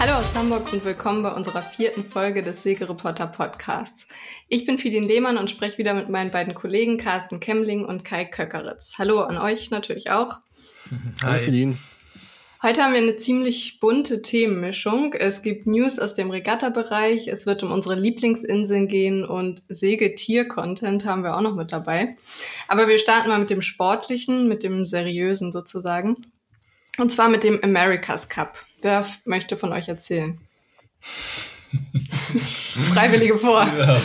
Hallo aus Hamburg und willkommen bei unserer vierten Folge des Segereporter Podcasts. Ich bin Fidin Lehmann und spreche wieder mit meinen beiden Kollegen Carsten Kemmling und Kai Köckeritz. Hallo an euch natürlich auch. Hi, Fidin. Heute haben wir eine ziemlich bunte Themenmischung. Es gibt News aus dem Regatta-Bereich, es wird um unsere Lieblingsinseln gehen und Segetier-Content haben wir auch noch mit dabei. Aber wir starten mal mit dem Sportlichen, mit dem Seriösen sozusagen. Und zwar mit dem America's Cup. Wer möchte von euch erzählen? Freiwillige vor. Ja.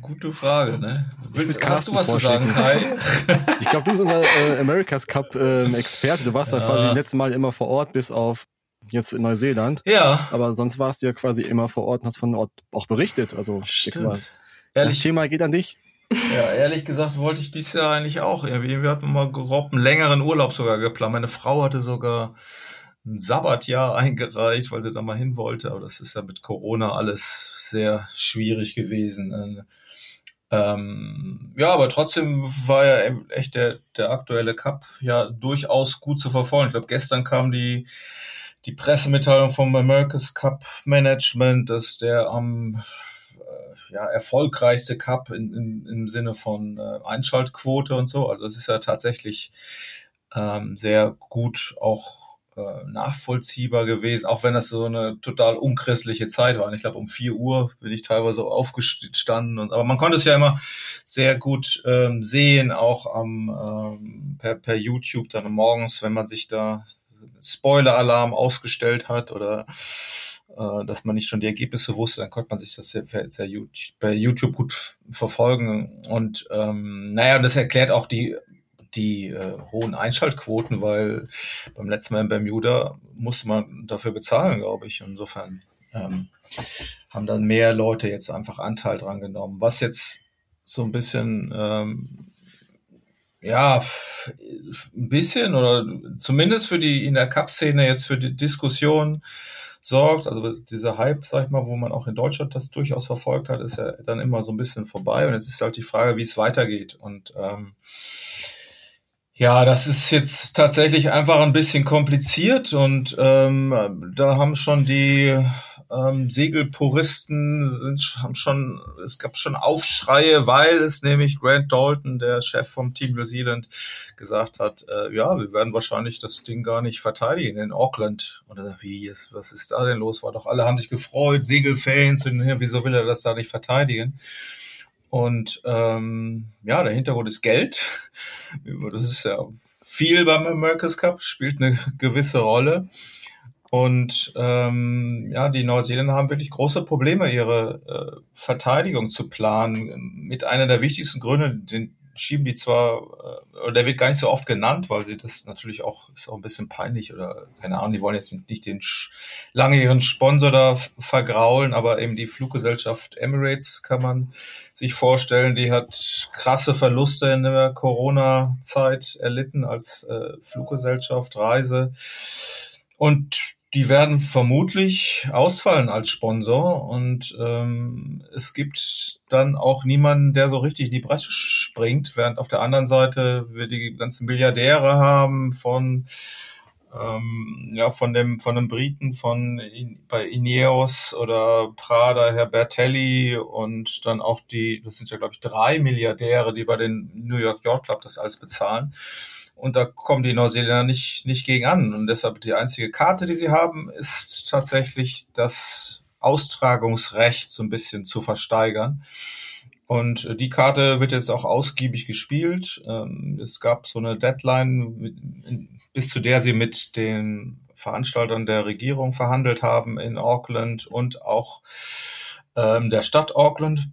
Gute Frage, ne? Willst, hast du was zu sagen, Kai? ich glaube, du bist unser äh, America's Cup äh, Experte. Du warst ja. da quasi das letzte Mal immer vor Ort, bis auf jetzt in Neuseeland. Ja. Aber sonst warst du ja quasi immer vor Ort und hast von Ort auch berichtet. Also mal, das Thema geht an dich. Ja, ehrlich gesagt wollte ich dies Jahr eigentlich auch. Wir hatten mal grob einen längeren Urlaub sogar geplant. Meine Frau hatte sogar ein Sabbatjahr eingereicht, weil sie da mal hin wollte. Aber das ist ja mit Corona alles sehr schwierig gewesen. Ähm, ja, aber trotzdem war ja echt der, der aktuelle Cup ja durchaus gut zu verfolgen. Ich glaube, gestern kam die, die Pressemitteilung vom America's Cup Management, dass der am äh, ja, erfolgreichste Cup in, in, im Sinne von äh, Einschaltquote und so. Also es ist ja tatsächlich ähm, sehr gut auch äh, nachvollziehbar gewesen, auch wenn das so eine total unchristliche Zeit war. Und ich glaube, um vier Uhr bin ich teilweise aufgestanden. Und, aber man konnte es ja immer sehr gut ähm, sehen, auch am ähm, per, per YouTube dann morgens, wenn man sich da Spoiler-Alarm ausgestellt hat oder äh, dass man nicht schon die Ergebnisse wusste, dann konnte man sich das sehr, sehr bei YouTube gut verfolgen. Und ähm, naja, das erklärt auch die die äh, hohen Einschaltquoten, weil beim letzten Mal in Bermuda musste man dafür bezahlen, glaube ich. Insofern ähm, haben dann mehr Leute jetzt einfach Anteil dran genommen. Was jetzt so ein bisschen, ähm, ja, ein bisschen oder zumindest für die in der Cup-Szene jetzt für die Diskussion sorgt. Also dieser Hype, sag ich mal, wo man auch in Deutschland das durchaus verfolgt hat, ist ja dann immer so ein bisschen vorbei. Und jetzt ist halt die Frage, wie es weitergeht. Und ähm, ja, das ist jetzt tatsächlich einfach ein bisschen kompliziert und ähm, da haben schon die ähm, Segelpuristen sind, haben schon, es gab schon Aufschreie, weil es nämlich Grant Dalton, der Chef vom Team New Zealand, gesagt hat, äh, ja, wir werden wahrscheinlich das Ding gar nicht verteidigen in Auckland. Oder wie ist, was ist da denn los? War doch alle haben sich gefreut, Segelfans, und wieso will er das da nicht verteidigen? Und ähm, ja, der Hintergrund ist Geld. Das ist ja viel beim America's Cup, spielt eine gewisse Rolle. Und ähm, ja, die Neuseeländer haben wirklich große Probleme, ihre äh, Verteidigung zu planen. Mit einer der wichtigsten Gründe, den, schieben die zwar, äh, der wird gar nicht so oft genannt, weil sie das natürlich auch, ist auch ein bisschen peinlich oder keine Ahnung, die wollen jetzt nicht den langjährigen Sponsor da vergraulen, aber eben die Fluggesellschaft Emirates kann man sich vorstellen, die hat krasse Verluste in der Corona-Zeit erlitten als äh, Fluggesellschaft, Reise. Und die werden vermutlich ausfallen als Sponsor und ähm, es gibt dann auch niemanden, der so richtig in die Bresche springt, während auf der anderen Seite wir die ganzen Milliardäre haben von ähm, ja von dem von dem Briten von bei Ineos oder Prada Herr Bertelli und dann auch die das sind ja glaube ich drei Milliardäre, die bei den New York Yacht Club das alles bezahlen. Und da kommen die Neuseeländer nicht, nicht gegen an. Und deshalb die einzige Karte, die sie haben, ist tatsächlich das Austragungsrecht so ein bisschen zu versteigern. Und die Karte wird jetzt auch ausgiebig gespielt. Ähm, es gab so eine Deadline, bis zu der sie mit den Veranstaltern der Regierung verhandelt haben in Auckland und auch ähm, der Stadt Auckland.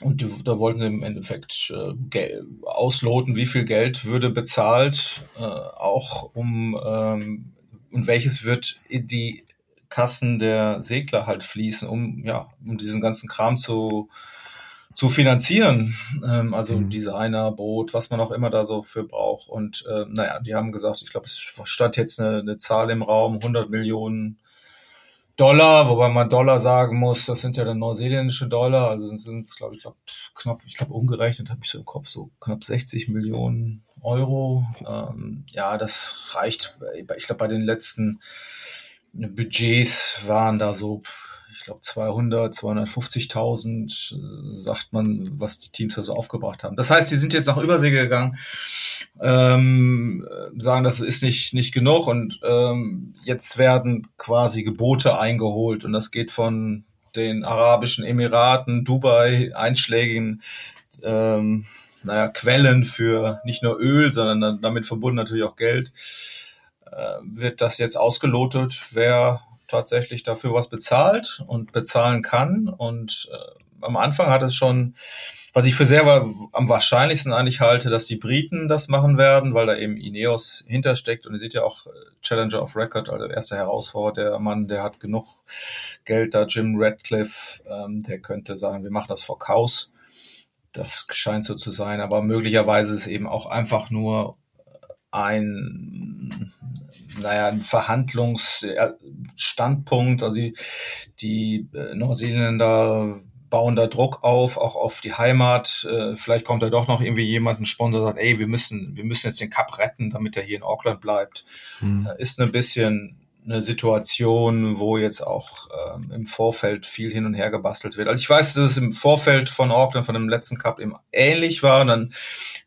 Und die, da wollten sie im Endeffekt äh, ausloten, wie viel Geld würde bezahlt, äh, auch um ähm, und welches wird in die Kassen der Segler halt fließen, um ja, um diesen ganzen Kram zu zu finanzieren, ähm, also mhm. Designer, Boot, was man auch immer da so für braucht. Und äh, naja, die haben gesagt, ich glaube, es stand jetzt eine, eine Zahl im Raum, 100 Millionen Dollar, wobei man Dollar sagen muss, das sind ja dann neuseeländische Dollar, also sind es, glaube ich, glaub, knapp, ich glaube, umgerechnet habe ich so im Kopf so knapp 60 Millionen Euro. Ähm, ja, das reicht, ich glaube, bei den letzten Budgets waren da so, ich glaube 200, 250.000, sagt man, was die Teams da so aufgebracht haben. Das heißt, die sind jetzt nach Übersee gegangen, ähm, sagen, das ist nicht, nicht genug und ähm, jetzt werden quasi Gebote eingeholt und das geht von den Arabischen Emiraten, Dubai, einschlägigen ähm, naja, Quellen für nicht nur Öl, sondern damit verbunden natürlich auch Geld äh, wird das jetzt ausgelotet, wer tatsächlich dafür was bezahlt und bezahlen kann. Und äh, am Anfang hat es schon, was ich für sehr am wahrscheinlichsten eigentlich halte, dass die Briten das machen werden, weil da eben Ineos hintersteckt. Und ihr seht ja auch äh, Challenger of Record, also erster Herausforderer, der Mann, der hat genug Geld da, Jim Radcliffe, ähm, der könnte sagen, wir machen das vor Chaos. Das scheint so zu sein, aber möglicherweise ist es eben auch einfach nur ein naja, ein Verhandlungsstandpunkt. Also die, die äh, Neuseeländer bauen da Druck auf, auch auf die Heimat. Äh, vielleicht kommt da doch noch irgendwie jemand, ein Sponsor, sagt, ey, wir müssen, wir müssen jetzt den Cup retten, damit er hier in Auckland bleibt. Hm. Ist ein bisschen eine Situation, wo jetzt auch ähm, im Vorfeld viel hin und her gebastelt wird. Also ich weiß, dass es im Vorfeld von Auckland, von dem letzten Cup eben ähnlich war. dann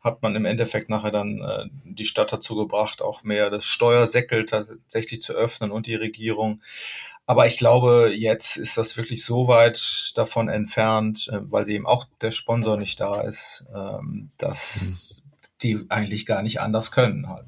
hat man im Endeffekt nachher dann äh, die Stadt dazu gebracht, auch mehr das Steuersäckel tatsächlich zu öffnen und die Regierung. Aber ich glaube, jetzt ist das wirklich so weit davon entfernt, äh, weil sie eben auch der Sponsor nicht da ist, ähm, dass mhm. die eigentlich gar nicht anders können halt.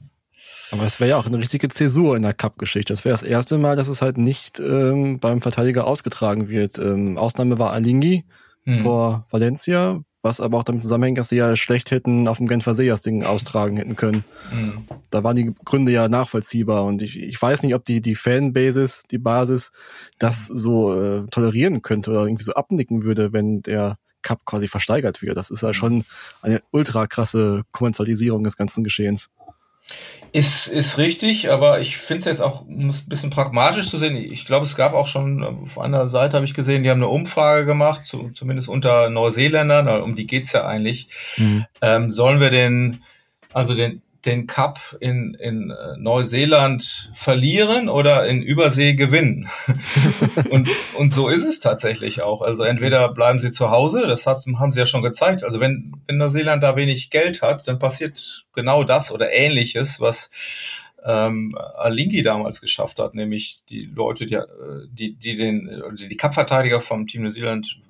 Aber es wäre ja auch eine richtige Zäsur in der Cup-Geschichte. Das wäre das erste Mal, dass es halt nicht ähm, beim Verteidiger ausgetragen wird. Ähm, Ausnahme war Alingi mhm. vor Valencia, was aber auch damit zusammenhängt, dass sie ja schlecht hätten auf dem Genfer See das Ding austragen hätten können. Mhm. Da waren die Gründe ja nachvollziehbar und ich, ich weiß nicht, ob die, die Fanbasis, die Basis, das mhm. so äh, tolerieren könnte oder irgendwie so abnicken würde, wenn der Cup quasi versteigert wird. Das ist ja mhm. schon eine ultra krasse Kommerzialisierung des ganzen Geschehens. Ist, ist richtig, aber ich finde es jetzt auch ein bisschen pragmatisch zu sehen. Ich glaube, es gab auch schon auf einer Seite, habe ich gesehen, die haben eine Umfrage gemacht, zu, zumindest unter Neuseeländern, um die geht's ja eigentlich. Mhm. Ähm, sollen wir den, also den den Cup in, in äh, Neuseeland verlieren oder in Übersee gewinnen. und, und so ist es tatsächlich auch. Also entweder bleiben sie zu Hause, das haben sie ja schon gezeigt. Also wenn, wenn Neuseeland da wenig Geld hat, dann passiert genau das oder ähnliches, was ähm, Alingi damals geschafft hat, nämlich die Leute, die, äh, die, die den, die Cup-Verteidiger vom Team Neuseeland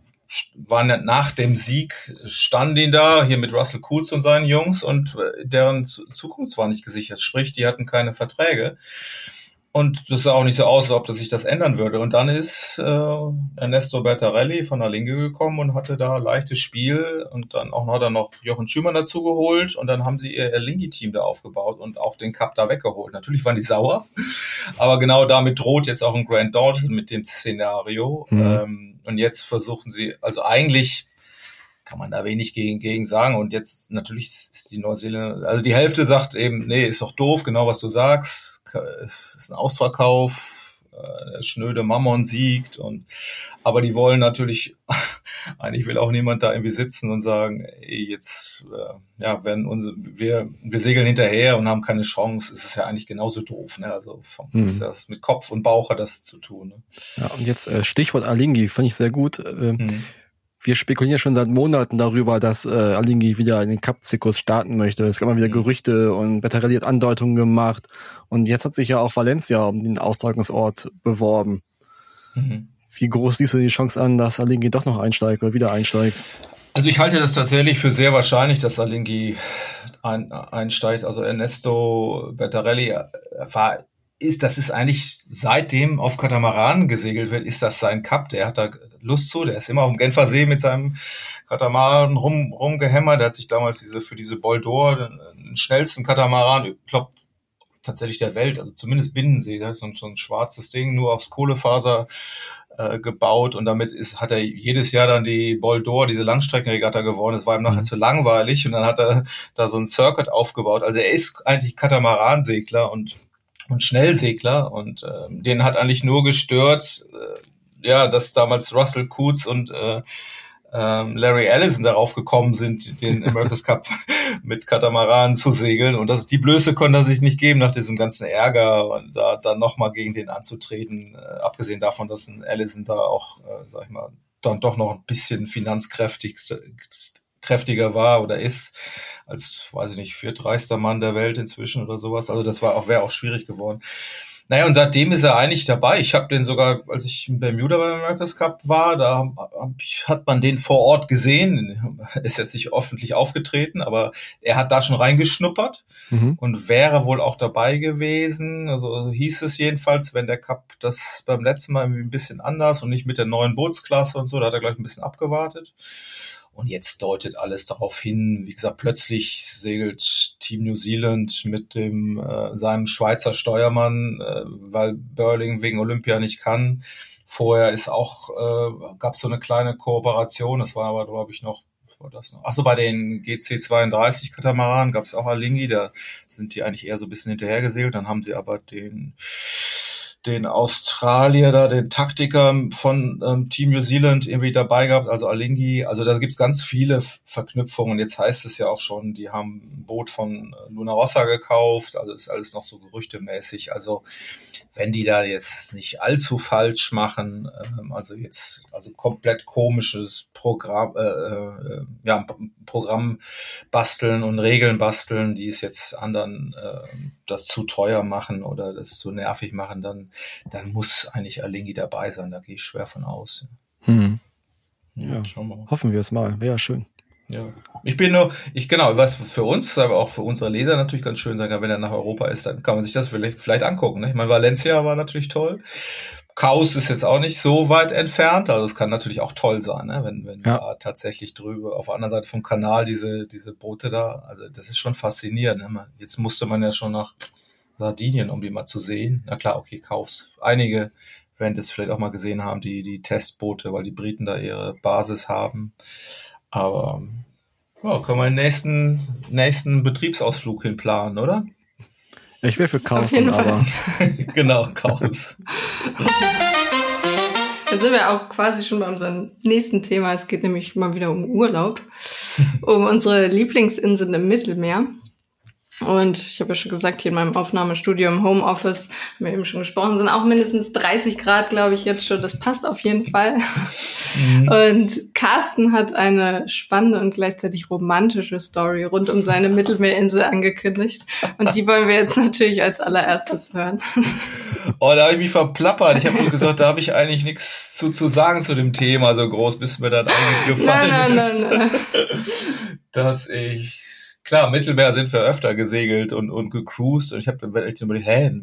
waren nach dem Sieg, standen die da, hier mit Russell Kutz und seinen Jungs und äh, deren Zukunft war nicht gesichert. Sprich, die hatten keine Verträge. Und das sah auch nicht so aus, als ob das sich das ändern würde. Und dann ist äh, Ernesto Bertarelli von der Linke gekommen und hatte da leichtes Spiel und dann auch noch hat er noch Jochen Schümann dazu geholt und dann haben sie ihr Erlingi-Team da aufgebaut und auch den Cup da weggeholt. Natürlich waren die sauer, aber genau damit droht jetzt auch ein Grand Dalton mit dem Szenario. Mhm. Ähm, und jetzt versuchen sie, also eigentlich kann man da wenig gegen, gegen sagen. Und jetzt natürlich ist die Neuseeländer, also die Hälfte sagt eben, nee, ist doch doof, genau was du sagst. Es ist ein Ausverkauf, äh, der schnöde Mammon siegt und aber die wollen natürlich, eigentlich will auch niemand da irgendwie sitzen und sagen, ey, jetzt äh, ja, wenn unsere, wir, wir segeln hinterher und haben keine Chance, ist es ja eigentlich genauso doof. Ne? Also vom, mhm. ist das mit Kopf und Bauch hat das zu tun. Ne? Ja, und jetzt äh, Stichwort Alingi, fand ich sehr gut. Äh, mhm wir spekulieren schon seit Monaten darüber, dass äh, Alingi wieder in den Cup-Zirkus starten möchte. Es gab mal wieder mhm. Gerüchte und Bettarelli hat Andeutungen gemacht. Und jetzt hat sich ja auch Valencia um den Austragungsort beworben. Mhm. Wie groß siehst du die Chance an, dass Alingi doch noch einsteigt oder wieder einsteigt? Also ich halte das tatsächlich für sehr wahrscheinlich, dass Alingi ein, einsteigt. Also Ernesto Bettarelli war ist, das ist eigentlich seitdem auf Katamaran gesegelt wird, ist das sein Cup. Der hat da Lust zu. Der ist immer auf dem Genfer See mit seinem Katamaran rum, rumgehämmert. Der hat sich damals diese, für diese Boldor, den schnellsten Katamaran, ich glaube, tatsächlich der Welt, also zumindest Binnensee, das ist so ein, so ein schwarzes Ding, nur aufs Kohlefaser äh, gebaut und damit ist, hat er jedes Jahr dann die Boldor, diese Langstreckenregatta gewonnen. Das war ihm nachher mhm. zu langweilig und dann hat er da so ein Circuit aufgebaut. Also er ist eigentlich Katamaran-Segler und und Schnellsegler und äh, den hat eigentlich nur gestört, äh, ja, dass damals Russell Coots und äh, ähm, Larry Ellison darauf gekommen sind, den America's Cup mit Katamaran zu segeln. Und das die Blöße konnte er sich nicht geben nach diesem ganzen Ärger und da dann nochmal gegen den anzutreten. Äh, abgesehen davon, dass ein Ellison da auch, äh, sag ich mal, dann doch noch ein bisschen finanzkräftigster kräftiger war oder ist als, weiß ich nicht, viertreichster Mann der Welt inzwischen oder sowas. Also das war auch, wäre auch schwierig geworden. Naja, und seitdem ist er eigentlich dabei. Ich habe den sogar, als ich in Bermuda beim America's Cup war, da hat man den vor Ort gesehen. Ist jetzt nicht öffentlich aufgetreten, aber er hat da schon reingeschnuppert mhm. und wäre wohl auch dabei gewesen. Also hieß es jedenfalls, wenn der Cup das beim letzten Mal irgendwie ein bisschen anders und nicht mit der neuen Bootsklasse und so, da hat er gleich ein bisschen abgewartet. Und jetzt deutet alles darauf hin. Wie gesagt, plötzlich segelt Team New Zealand mit dem äh, seinem Schweizer Steuermann, äh, weil Burling wegen Olympia nicht kann. Vorher ist auch äh, gab es so eine kleine Kooperation. Das war aber glaube ich noch war das noch? Achso, bei den GC32 Katamaranen gab es auch Alingi, da sind die eigentlich eher so ein bisschen hinterhergesegelt. Dann haben sie aber den den Australier da, den Taktiker von ähm, Team New Zealand irgendwie dabei gehabt, also Alingi. Also da gibt's ganz viele Verknüpfungen. Jetzt heißt es ja auch schon, die haben ein Boot von äh, Luna Rossa gekauft. Also ist alles noch so gerüchtemäßig. Also wenn die da jetzt nicht allzu falsch machen, ähm, also jetzt also komplett komisches Programm, äh, äh, ja, Programm basteln und Regeln basteln, die es jetzt anderen äh, das zu teuer machen oder das zu nervig machen, dann dann muss eigentlich Alingi dabei sein. Da gehe ich schwer von aus. Hm. Ja, ja hoffen wir es mal. Wäre ja schön. Ja. Ich bin nur, ich genau, was für uns, aber auch für unsere Leser natürlich ganz schön sein wenn er nach Europa ist, dann kann man sich das vielleicht, vielleicht angucken. Ne? Ich meine, Valencia war natürlich toll. Chaos ist jetzt auch nicht so weit entfernt, also es kann natürlich auch toll sein, ne? wenn, wenn ja. da tatsächlich drüber auf der anderen Seite vom Kanal diese, diese Boote da, also das ist schon faszinierend. Ne? Jetzt musste man ja schon nach Sardinien, um die mal zu sehen. Na klar, okay, Chaos. Einige werden das vielleicht auch mal gesehen haben, die, die Testboote, weil die Briten da ihre Basis haben. Aber ja, können wir den nächsten, nächsten Betriebsausflug hinplanen, oder? Ich wäre für Chaos, dann aber. genau, Chaos. Dann sind wir auch quasi schon bei unserem nächsten Thema. Es geht nämlich mal wieder um Urlaub, um unsere Lieblingsinseln im Mittelmeer. Und ich habe ja schon gesagt, hier in meinem Aufnahmestudio im Homeoffice, haben wir eben schon gesprochen, sind auch mindestens 30 Grad, glaube ich, jetzt schon. Das passt auf jeden Fall. Mhm. Und Carsten hat eine spannende und gleichzeitig romantische Story rund um seine Mittelmeerinsel angekündigt. Und die wollen wir jetzt natürlich als allererstes hören. Oh, da habe ich mich verplappert. Ich habe nur gesagt, da habe ich eigentlich nichts zu, zu sagen zu dem Thema so groß, bis mir dann eigentlich gefallen nein, nein, ist. Nein, nein, nein. Dass ich klar, Mittelmeer sind wir öfter gesegelt und, und gecruised und ich habe dann echt überlegt, hä,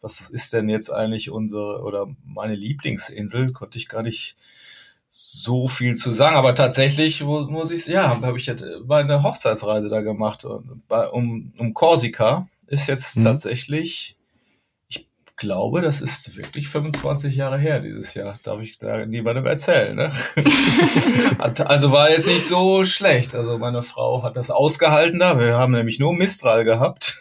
was ist denn jetzt eigentlich unsere oder meine Lieblingsinsel? Konnte ich gar nicht so viel zu sagen, aber tatsächlich muss ich ja, habe ich meine Hochzeitsreise da gemacht und bei, um um Korsika ist jetzt mhm. tatsächlich glaube, das ist wirklich 25 Jahre her dieses Jahr. Darf ich da niemandem erzählen. Ne? also war jetzt nicht so schlecht. Also meine Frau hat das ausgehalten da. Wir haben nämlich nur Mistral gehabt.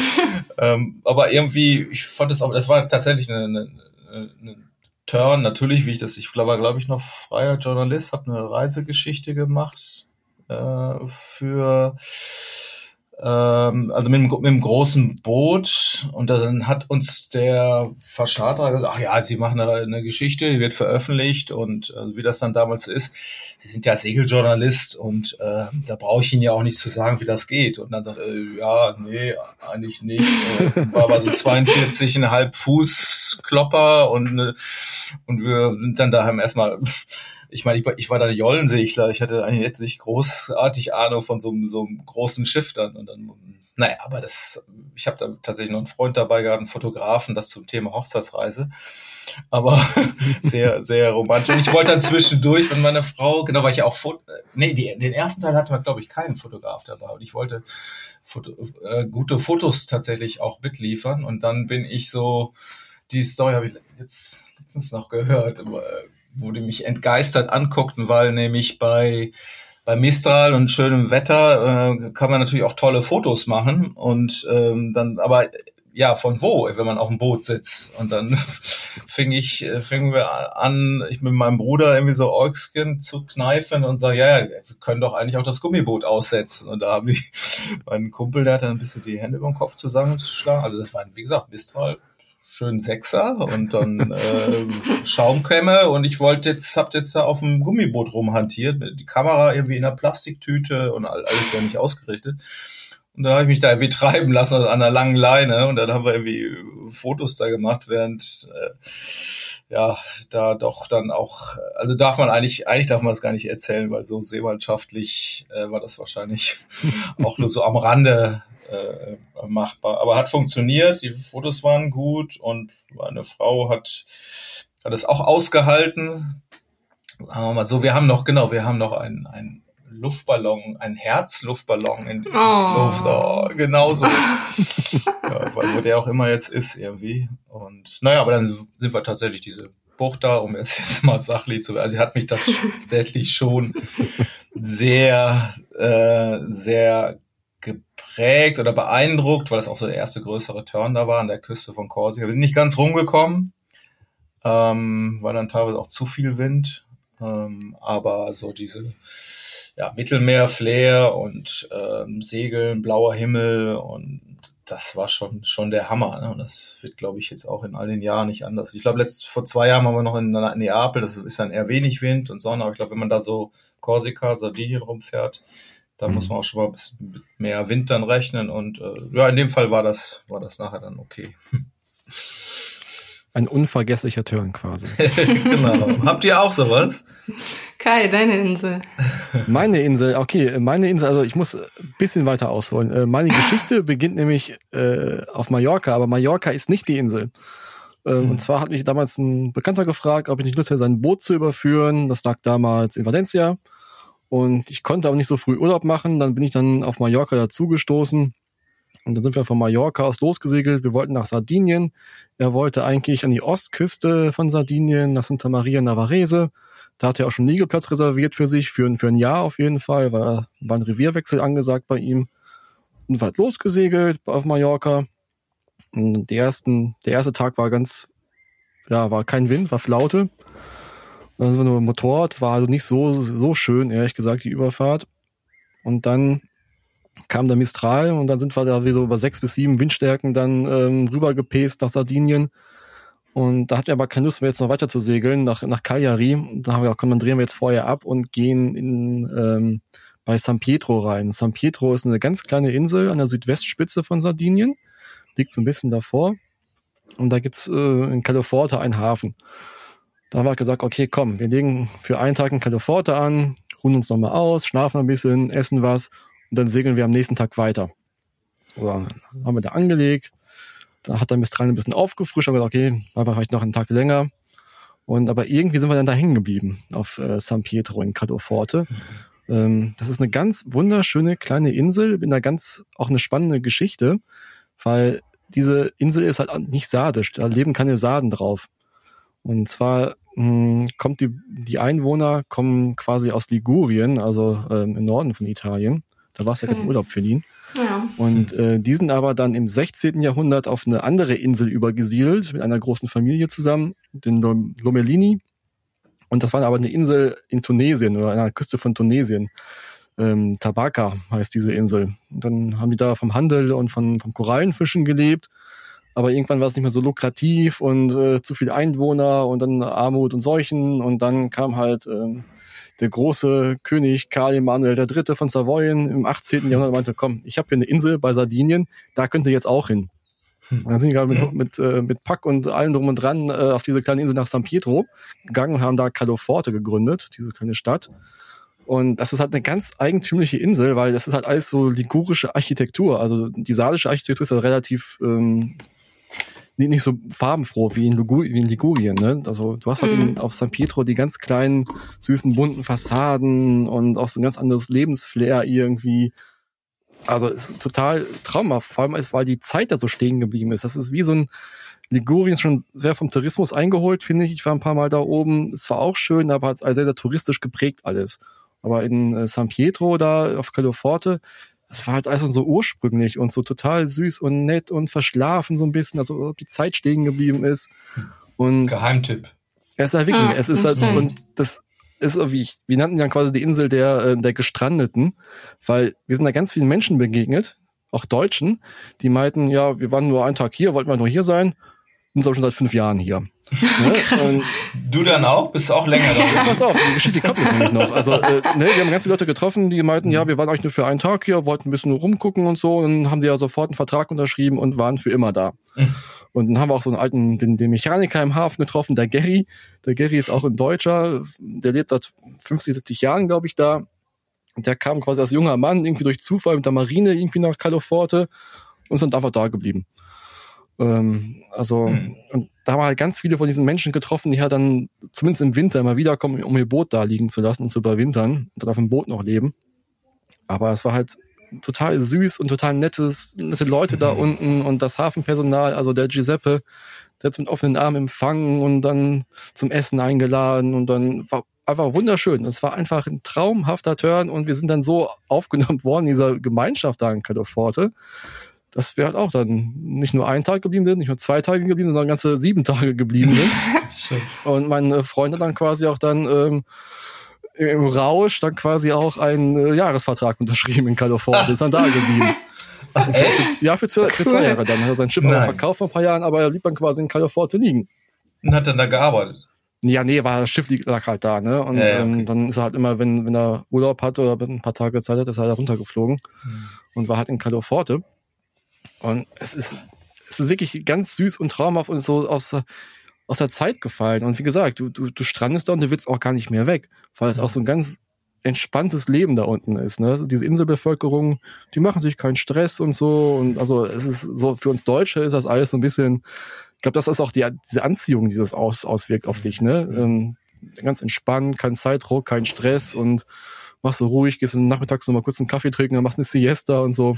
ähm, aber irgendwie, ich fand das auch, das war tatsächlich eine, eine, eine Turn. Natürlich, wie ich das, ich glaube, glaube ich noch freier Journalist, habe eine Reisegeschichte gemacht äh, für ähm, also mit, mit einem großen Boot und dann hat uns der Verscharter gesagt, ach ja, sie machen eine, eine Geschichte, die wird veröffentlicht und äh, wie das dann damals so ist, sie sind ja Segeljournalist und äh, da brauche ich Ihnen ja auch nicht zu sagen, wie das geht. Und dann sagt er, äh, ja, nee, eigentlich nicht. Und war aber so 42,5 Fuß Klopper und, äh, und wir sind dann daheim erstmal ich meine, ich, ich war da Jollensegler, ich hatte eigentlich jetzt nicht großartig Ahnung von so, so einem großen Schiff dann. Und dann, naja, aber das, ich habe da tatsächlich noch einen Freund dabei gehabt, einen Fotografen, das zum Thema Hochzeitsreise. Aber sehr, sehr romantisch. Und ich wollte dann zwischendurch, wenn meine Frau, genau, weil ich ja auch, nee, die, den ersten Teil hatten wir, glaube ich, keinen Fotograf dabei. Und ich wollte Foto, äh, gute Fotos tatsächlich auch mitliefern. Und dann bin ich so, die Story habe ich jetzt letztens noch gehört, wo die mich entgeistert anguckten, weil nämlich bei bei Mistral und schönem Wetter äh, kann man natürlich auch tolle Fotos machen und ähm, dann aber ja, von wo, wenn man auf dem Boot sitzt. Und dann fing ich, äh, fingen wir an, ich mit meinem Bruder irgendwie so Eugskin zu kneifen und sage, ja, ja, wir können doch eigentlich auch das Gummiboot aussetzen. Und da haben die, mein Kumpel, der hat dann ein bisschen die Hände über den Kopf zusammengeschlagen. Also das war, wie gesagt, Mistral schön Sechser und dann äh, Schaumkämme und ich wollte jetzt, habt jetzt da auf dem Gummiboot rumhantiert, die Kamera irgendwie in einer Plastiktüte und alles ja nicht ausgerichtet. Und dann habe ich mich da irgendwie treiben lassen an einer langen Leine und dann haben wir irgendwie Fotos da gemacht, während äh, ja da doch dann auch, also darf man eigentlich, eigentlich darf man das gar nicht erzählen, weil so seemannschaftlich äh, war das wahrscheinlich auch nur so am Rande äh, machbar. Aber hat funktioniert, die Fotos waren gut und meine Frau hat, hat es auch ausgehalten. Sagen wir mal so, wir haben noch, genau, wir haben noch einen, einen Luftballon, ein Herzluftballon in die oh. Luft. Oh, genauso. ja, weil wo der auch immer jetzt ist irgendwie. Und naja, aber dann sind wir tatsächlich diese Bucht da, um jetzt, jetzt mal sachlich zu werden. Also hat mich tatsächlich schon sehr, äh, sehr geprägt oder beeindruckt, weil es auch so der erste größere Turn da war an der Küste von Korsika. Wir sind nicht ganz rumgekommen, ähm, war dann teilweise auch zu viel Wind, ähm, aber so diese ja, Mittelmeer-Flair und ähm, Segeln, blauer Himmel und das war schon schon der Hammer. Ne? Und das wird, glaube ich, jetzt auch in all den Jahren nicht anders. Ich glaube, letzt vor zwei Jahren waren wir noch in Neapel, das ist dann eher wenig Wind und Sonne, aber ich glaube, wenn man da so Korsika, Sardinien rumfährt, da mhm. muss man auch schon mal ein bisschen mit mehr Wind dann rechnen. Und äh, ja, in dem Fall war das, war das nachher dann okay. Ein unvergesslicher Turn quasi. genau. Habt ihr auch sowas? Kai, deine Insel. Meine Insel, okay, meine Insel, also ich muss ein bisschen weiter ausholen. Äh, meine Geschichte beginnt nämlich äh, auf Mallorca, aber Mallorca ist nicht die Insel. Äh. Und zwar hat mich damals ein Bekannter gefragt, ob ich nicht Lust hätte, sein Boot zu überführen. Das lag damals in Valencia. Und ich konnte aber nicht so früh Urlaub machen. Dann bin ich dann auf Mallorca dazugestoßen. Und dann sind wir von Mallorca aus losgesegelt. Wir wollten nach Sardinien. Er wollte eigentlich an die Ostküste von Sardinien, nach Santa Maria Navarrese. Da hat er auch schon Liegeplatz reserviert für sich, für, für ein Jahr auf jeden Fall, weil war ein Revierwechsel angesagt bei ihm. Und war losgesegelt auf Mallorca. Und die ersten, der erste Tag war ganz, ja, war kein Wind, war Flaute. Also nur Motorrad, war also nicht so, so schön, ehrlich gesagt, die Überfahrt. Und dann kam der Mistral und dann sind wir da wie so über sechs bis sieben Windstärken dann ähm, rübergepest nach Sardinien. Und da hatten wir aber keine Lust mehr, jetzt noch weiter zu segeln nach, nach Cagliari. Und da haben wir gesagt, komm, dann drehen wir jetzt vorher ab und gehen in, ähm, bei San Pietro rein. San Pietro ist eine ganz kleine Insel an der Südwestspitze von Sardinien. Liegt so ein bisschen davor. Und da gibt's äh, in Califorta einen Hafen. Da haben wir gesagt, okay, komm, wir legen für einen Tag in California an, ruhen uns nochmal aus, schlafen ein bisschen, essen was und dann segeln wir am nächsten Tag weiter. So, dann haben wir da angelegt. Da hat der Mistral ein bisschen aufgefrischt und gesagt, okay, war vielleicht noch einen Tag länger. Und aber irgendwie sind wir dann da hängen geblieben auf äh, San Pietro in Cadoforte. Mhm. Ähm, das ist eine ganz wunderschöne kleine Insel mit einer ganz auch eine spannende Geschichte, weil diese Insel ist halt nicht sadisch, da leben keine Saden drauf. Und zwar mh, hm, kommt die, die Einwohner kommen quasi aus Ligurien, also ähm, im Norden von Italien. Da war es ja kein Urlaub für ihn. Ja. Und äh, die sind aber dann im 16. Jahrhundert auf eine andere Insel übergesiedelt, mit einer großen Familie zusammen, den Lomellini. Und das war aber eine Insel in Tunesien oder an der Küste von Tunesien. Ähm, Tabaka heißt diese Insel. Und dann haben die da vom Handel und von, vom Korallenfischen gelebt aber irgendwann war es nicht mehr so lukrativ und äh, zu viel Einwohner und dann Armut und Seuchen und dann kam halt ähm, der große König Karl Emanuel III. von Savoyen im 18. Jahrhundert und meinte, komm, ich habe hier eine Insel bei Sardinien, da könnt ihr jetzt auch hin. Und dann sind die gerade mit, mit, äh, mit Pack und allem drum und dran äh, auf diese kleine Insel nach San Pietro gegangen und haben da Cadoforte gegründet, diese kleine Stadt. Und das ist halt eine ganz eigentümliche Insel, weil das ist halt alles so ligurische Architektur. Also die salische Architektur ist ja relativ ähm, nicht, nicht so farbenfroh wie in, Lugu wie in Ligurien. Ne? Also du hast halt mhm. in, auf San Pietro die ganz kleinen, süßen, bunten Fassaden und auch so ein ganz anderes Lebensflair irgendwie. Also ist total traumhaft, vor allem weil die Zeit da so stehen geblieben ist. Das ist wie so ein Ligurien ist schon sehr vom Tourismus eingeholt, finde ich. Ich war ein paar Mal da oben. Es war auch schön, aber hat sehr, sehr touristisch geprägt alles. Aber in äh, San Pietro da auf Caloforte, das war halt alles so ursprünglich und so total süß und nett und verschlafen so ein bisschen, also ob die Zeit stehen geblieben ist. Und Geheimtipp. Es ist halt wirklich, ah, es ist halt, und das ist, wie, wir nannten dann quasi die Insel der, äh, der Gestrandeten, weil wir sind da ganz vielen Menschen begegnet, auch Deutschen, die meinten, ja, wir waren nur einen Tag hier, wollten wir nur hier sein, sind aber schon seit fünf Jahren hier. Ne? du dann auch? Bist du auch länger da? ja, pass auf, die Geschichte kommt jetzt nämlich noch. Also, äh, ne, wir haben ganz viele Leute getroffen, die meinten, ja, wir waren eigentlich nur für einen Tag hier, wollten ein bisschen rumgucken und so. Und dann haben sie ja sofort einen Vertrag unterschrieben und waren für immer da. Mhm. Und dann haben wir auch so einen alten, den, den Mechaniker im Hafen getroffen, der Gary. Der Gary ist auch ein Deutscher, der lebt seit 50, 70 Jahren, glaube ich, da. Und der kam quasi als junger Mann irgendwie durch Zufall mit der Marine irgendwie nach Caloforte und sind einfach da geblieben. Ähm, also, mhm. und da haben wir halt ganz viele von diesen Menschen getroffen, die halt dann zumindest im Winter immer wiederkommen, um ihr Boot da liegen zu lassen und zu überwintern und dann auf dem Boot noch leben. Aber es war halt total süß und total nettes, nette Leute mhm. da unten und das Hafenpersonal, also der Giuseppe, der hat mit offenen Armen empfangen und dann zum Essen eingeladen und dann war einfach wunderschön. Es war einfach ein traumhafter Turn und wir sind dann so aufgenommen worden in dieser Gemeinschaft da in Califorte dass wir halt auch dann nicht nur einen Tag geblieben sind, nicht nur zwei Tage geblieben sind, sondern ganze sieben Tage geblieben sind. und meine Freunde dann quasi auch dann ähm, im Rausch dann quasi auch einen äh, Jahresvertrag unterschrieben in Kalifornien, ist dann da geblieben. Ach, ja, für zwei, für zwei Jahre dann. Hat er sein Schiff auch verkauft vor ein paar Jahren, aber er blieb dann quasi in Kalifornien liegen. Und hat dann da gearbeitet? Ja, nee, war das Schiff lag halt da, ne? Und ja, ja, ähm, okay. ähm, dann ist er halt immer, wenn, wenn er Urlaub hatte oder ein paar Tage Zeit hat, ist er halt runtergeflogen hm. und war halt in Kalifornien. Und es ist, es ist wirklich ganz süß und traumhaft und so aus, aus der Zeit gefallen. Und wie gesagt, du, du, du strandest da und du willst auch gar nicht mehr weg, weil es auch so ein ganz entspanntes Leben da unten ist. Ne? Also diese Inselbevölkerung, die machen sich keinen Stress und so. Und also es ist so, für uns Deutsche ist das alles so ein bisschen, ich glaube, das ist auch die, diese Anziehung, die das aus, auswirkt auf dich. Ne? Ähm, ganz entspannt, kein Zeitdruck, kein Stress und machst so ruhig, gehst nachmittags noch mal kurz einen Kaffee trinken, dann machst eine Siesta und so.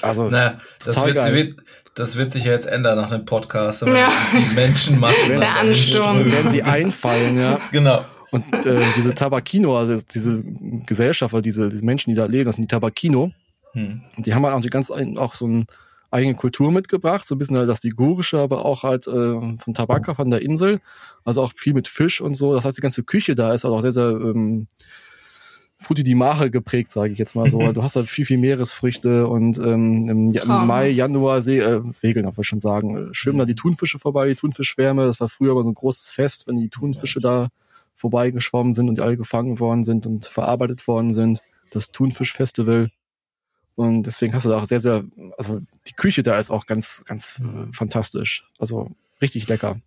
Also, naja, das wird, wird, das wird sich ja jetzt ändern nach dem Podcast. Ja. Die Menschenmassen. Der Ansturm. Werden sie einfallen, ja. Genau. Und äh, diese Tabakino, also diese Gesellschaft, diese, diese Menschen, die da leben, das sind die Tabakino. Hm. Die haben halt auch, die ganz, auch so eine eigene Kultur mitgebracht, so ein bisschen halt das Ligurische, aber auch halt äh, von Tabaka, von der Insel. Also auch viel mit Fisch und so. Das heißt, die ganze Küche da ist halt auch sehr, sehr ähm, Frutti di Mare geprägt, sage ich jetzt mal so. Mhm. Du hast halt viel, viel Meeresfrüchte und ähm, im, im Mai, Januar se äh, segeln, darf ich schon sagen, äh, schwimmen da die Thunfische vorbei, die Thunfischschwärme. Das war früher aber so ein großes Fest, wenn die Thunfische da vorbeigeschwommen sind und die alle gefangen worden sind und verarbeitet worden sind. Das Thunfischfestival. Und deswegen hast du da auch sehr, sehr, also die Küche da ist auch ganz, ganz äh, fantastisch. Also richtig lecker.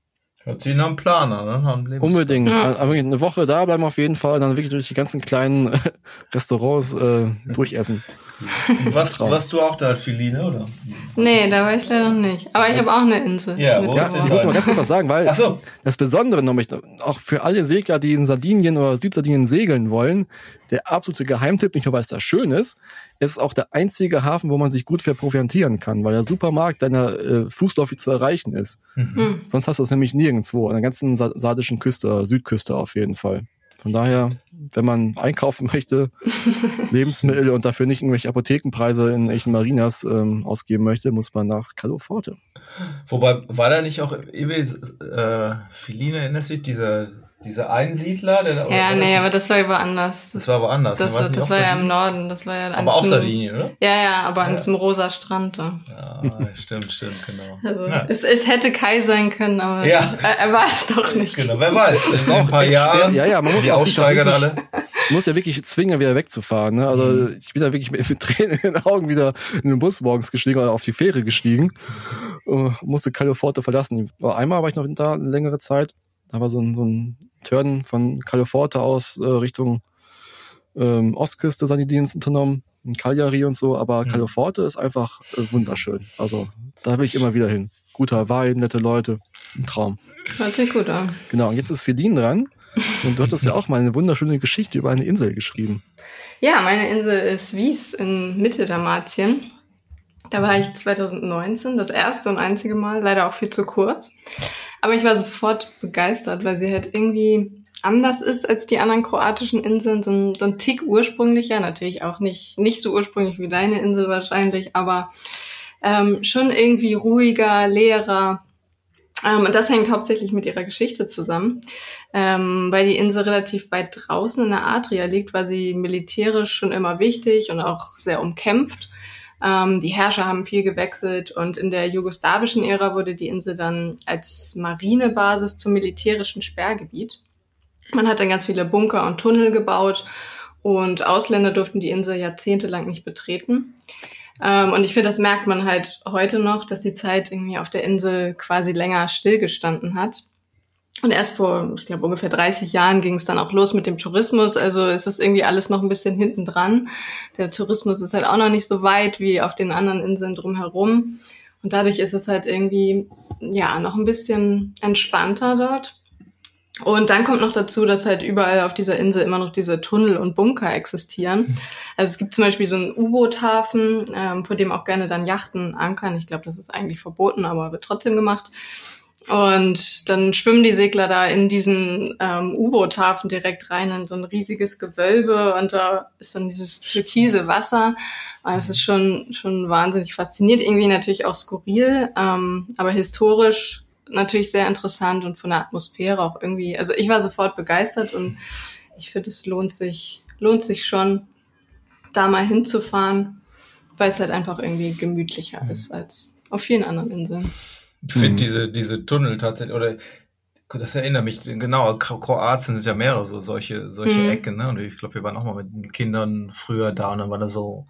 Hört sich nach einem Plan an, ne? Unbedingt. Ja. Aber eine Woche da bleiben auf jeden Fall, dann wirklich durch die ganzen kleinen Restaurants äh, durchessen. Was, was du auch da Filine, oder? Nee, da war ich leider noch nicht. Aber ich habe auch eine Insel. Ja, wo ja, ich muss mal ganz kurz was sagen, weil so. das Besondere nämlich, auch für alle Segler, die in Sardinien oder Südsardinien segeln wollen, der absolute Geheimtipp, nicht nur weil es da schön ist, es ist auch der einzige Hafen, wo man sich gut verproviantieren kann, weil der Supermarkt deiner äh, Fußläufig zu erreichen ist. Mhm. Hm. Sonst hast du es nämlich nirgendwo, an der ganzen sardischen Küste, Südküste auf jeden Fall. Von daher, wenn man einkaufen möchte, Lebensmittel und dafür nicht irgendwelche Apothekenpreise in echten Marinas ähm, ausgeben möchte, muss man nach Caloforte. Wobei, war da nicht auch Ewe, äh, Filine, erinnerst du dich, dieser dieser Einsiedler, der da Ja, nee, aber das war woanders. Das war woanders. Das, war, das war ja im Norden. Das war ja aber auch Sardinien, oder? Ja, ja, aber ja. an diesem rosa Strand da. Ja, stimmt, stimmt, genau. Also, ja. es, es hätte Kai sein können, aber ja. er, er war es doch nicht. Genau, wer weiß. In ein paar Jahren. Ja, ja, man muss die Aussteiger alle. muss ja wirklich zwingen, wieder wegzufahren. Ne? Also mhm. ich bin da wirklich mit, mit Tränen in den Augen wieder in den Bus morgens gestiegen oder auf die Fähre gestiegen. Uh, musste Califorte verlassen. Einmal war ich noch da eine längere Zeit. Da war so ein, so ein Turn von Califorte aus äh, Richtung ähm, Ostküste seine Dienste unternommen, in Cagliari und so, aber mhm. Califorte ist einfach äh, wunderschön. Also da will ich immer wieder hin. Guter Wein, nette Leute, ein Traum. Hört sich gut an. Genau, und jetzt ist Feline dran. Und du hattest ja auch mal eine wunderschöne Geschichte über eine Insel geschrieben. Ja, meine Insel ist Wies in Mitte Dalmatien. Da war ich 2019, das erste und einzige Mal, leider auch viel zu kurz. Aber ich war sofort begeistert, weil sie halt irgendwie anders ist als die anderen kroatischen Inseln, so ein, so ein Tick ursprünglicher, natürlich auch nicht, nicht so ursprünglich wie deine Insel wahrscheinlich, aber ähm, schon irgendwie ruhiger, leerer. Ähm, und das hängt hauptsächlich mit ihrer Geschichte zusammen, ähm, weil die Insel relativ weit draußen in der Adria liegt, war sie militärisch schon immer wichtig und auch sehr umkämpft. Ähm, die Herrscher haben viel gewechselt und in der jugoslawischen Ära wurde die Insel dann als Marinebasis zum militärischen Sperrgebiet. Man hat dann ganz viele Bunker und Tunnel gebaut und Ausländer durften die Insel jahrzehntelang nicht betreten. Ähm, und ich finde, das merkt man halt heute noch, dass die Zeit irgendwie auf der Insel quasi länger stillgestanden hat. Und erst vor, ich glaube, ungefähr 30 Jahren ging es dann auch los mit dem Tourismus. Also es ist irgendwie alles noch ein bisschen hinten dran. Der Tourismus ist halt auch noch nicht so weit wie auf den anderen Inseln drumherum. Und dadurch ist es halt irgendwie, ja, noch ein bisschen entspannter dort. Und dann kommt noch dazu, dass halt überall auf dieser Insel immer noch diese Tunnel und Bunker existieren. Hm. Also es gibt zum Beispiel so einen U-Boot-Hafen, ähm, vor dem auch gerne dann Yachten ankern. Ich glaube, das ist eigentlich verboten, aber wird trotzdem gemacht. Und dann schwimmen die Segler da in diesen ähm, U-Boot-Hafen direkt rein in so ein riesiges Gewölbe und da ist dann dieses türkise Wasser. Und es ist schon, schon wahnsinnig faszinierend, irgendwie natürlich auch skurril, ähm, aber historisch natürlich sehr interessant und von der Atmosphäre auch irgendwie. Also ich war sofort begeistert und ich finde, es lohnt sich, lohnt sich schon, da mal hinzufahren, weil es halt einfach irgendwie gemütlicher mhm. ist als auf vielen anderen Inseln. Ich finde mhm. diese, diese Tunnel tatsächlich, oder das erinnert mich, genau, Kroatien sind ja mehrere so solche, solche mhm. Ecken, ne? Und ich glaube, wir waren auch mal mit den Kindern früher da und dann war da so,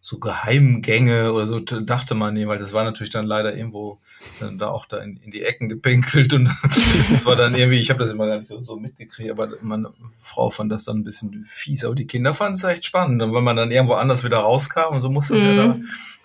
so Geheimgänge oder so, dachte man nie, weil das war natürlich dann leider irgendwo dann da auch da in, in die Ecken gepinkelt und das war dann irgendwie, ich habe das immer gar nicht so, so mitgekriegt, aber meine Frau fand das dann ein bisschen fies, aber die Kinder fanden es echt spannend. Und wenn man dann irgendwo anders wieder rauskam und so musste es mhm. ja da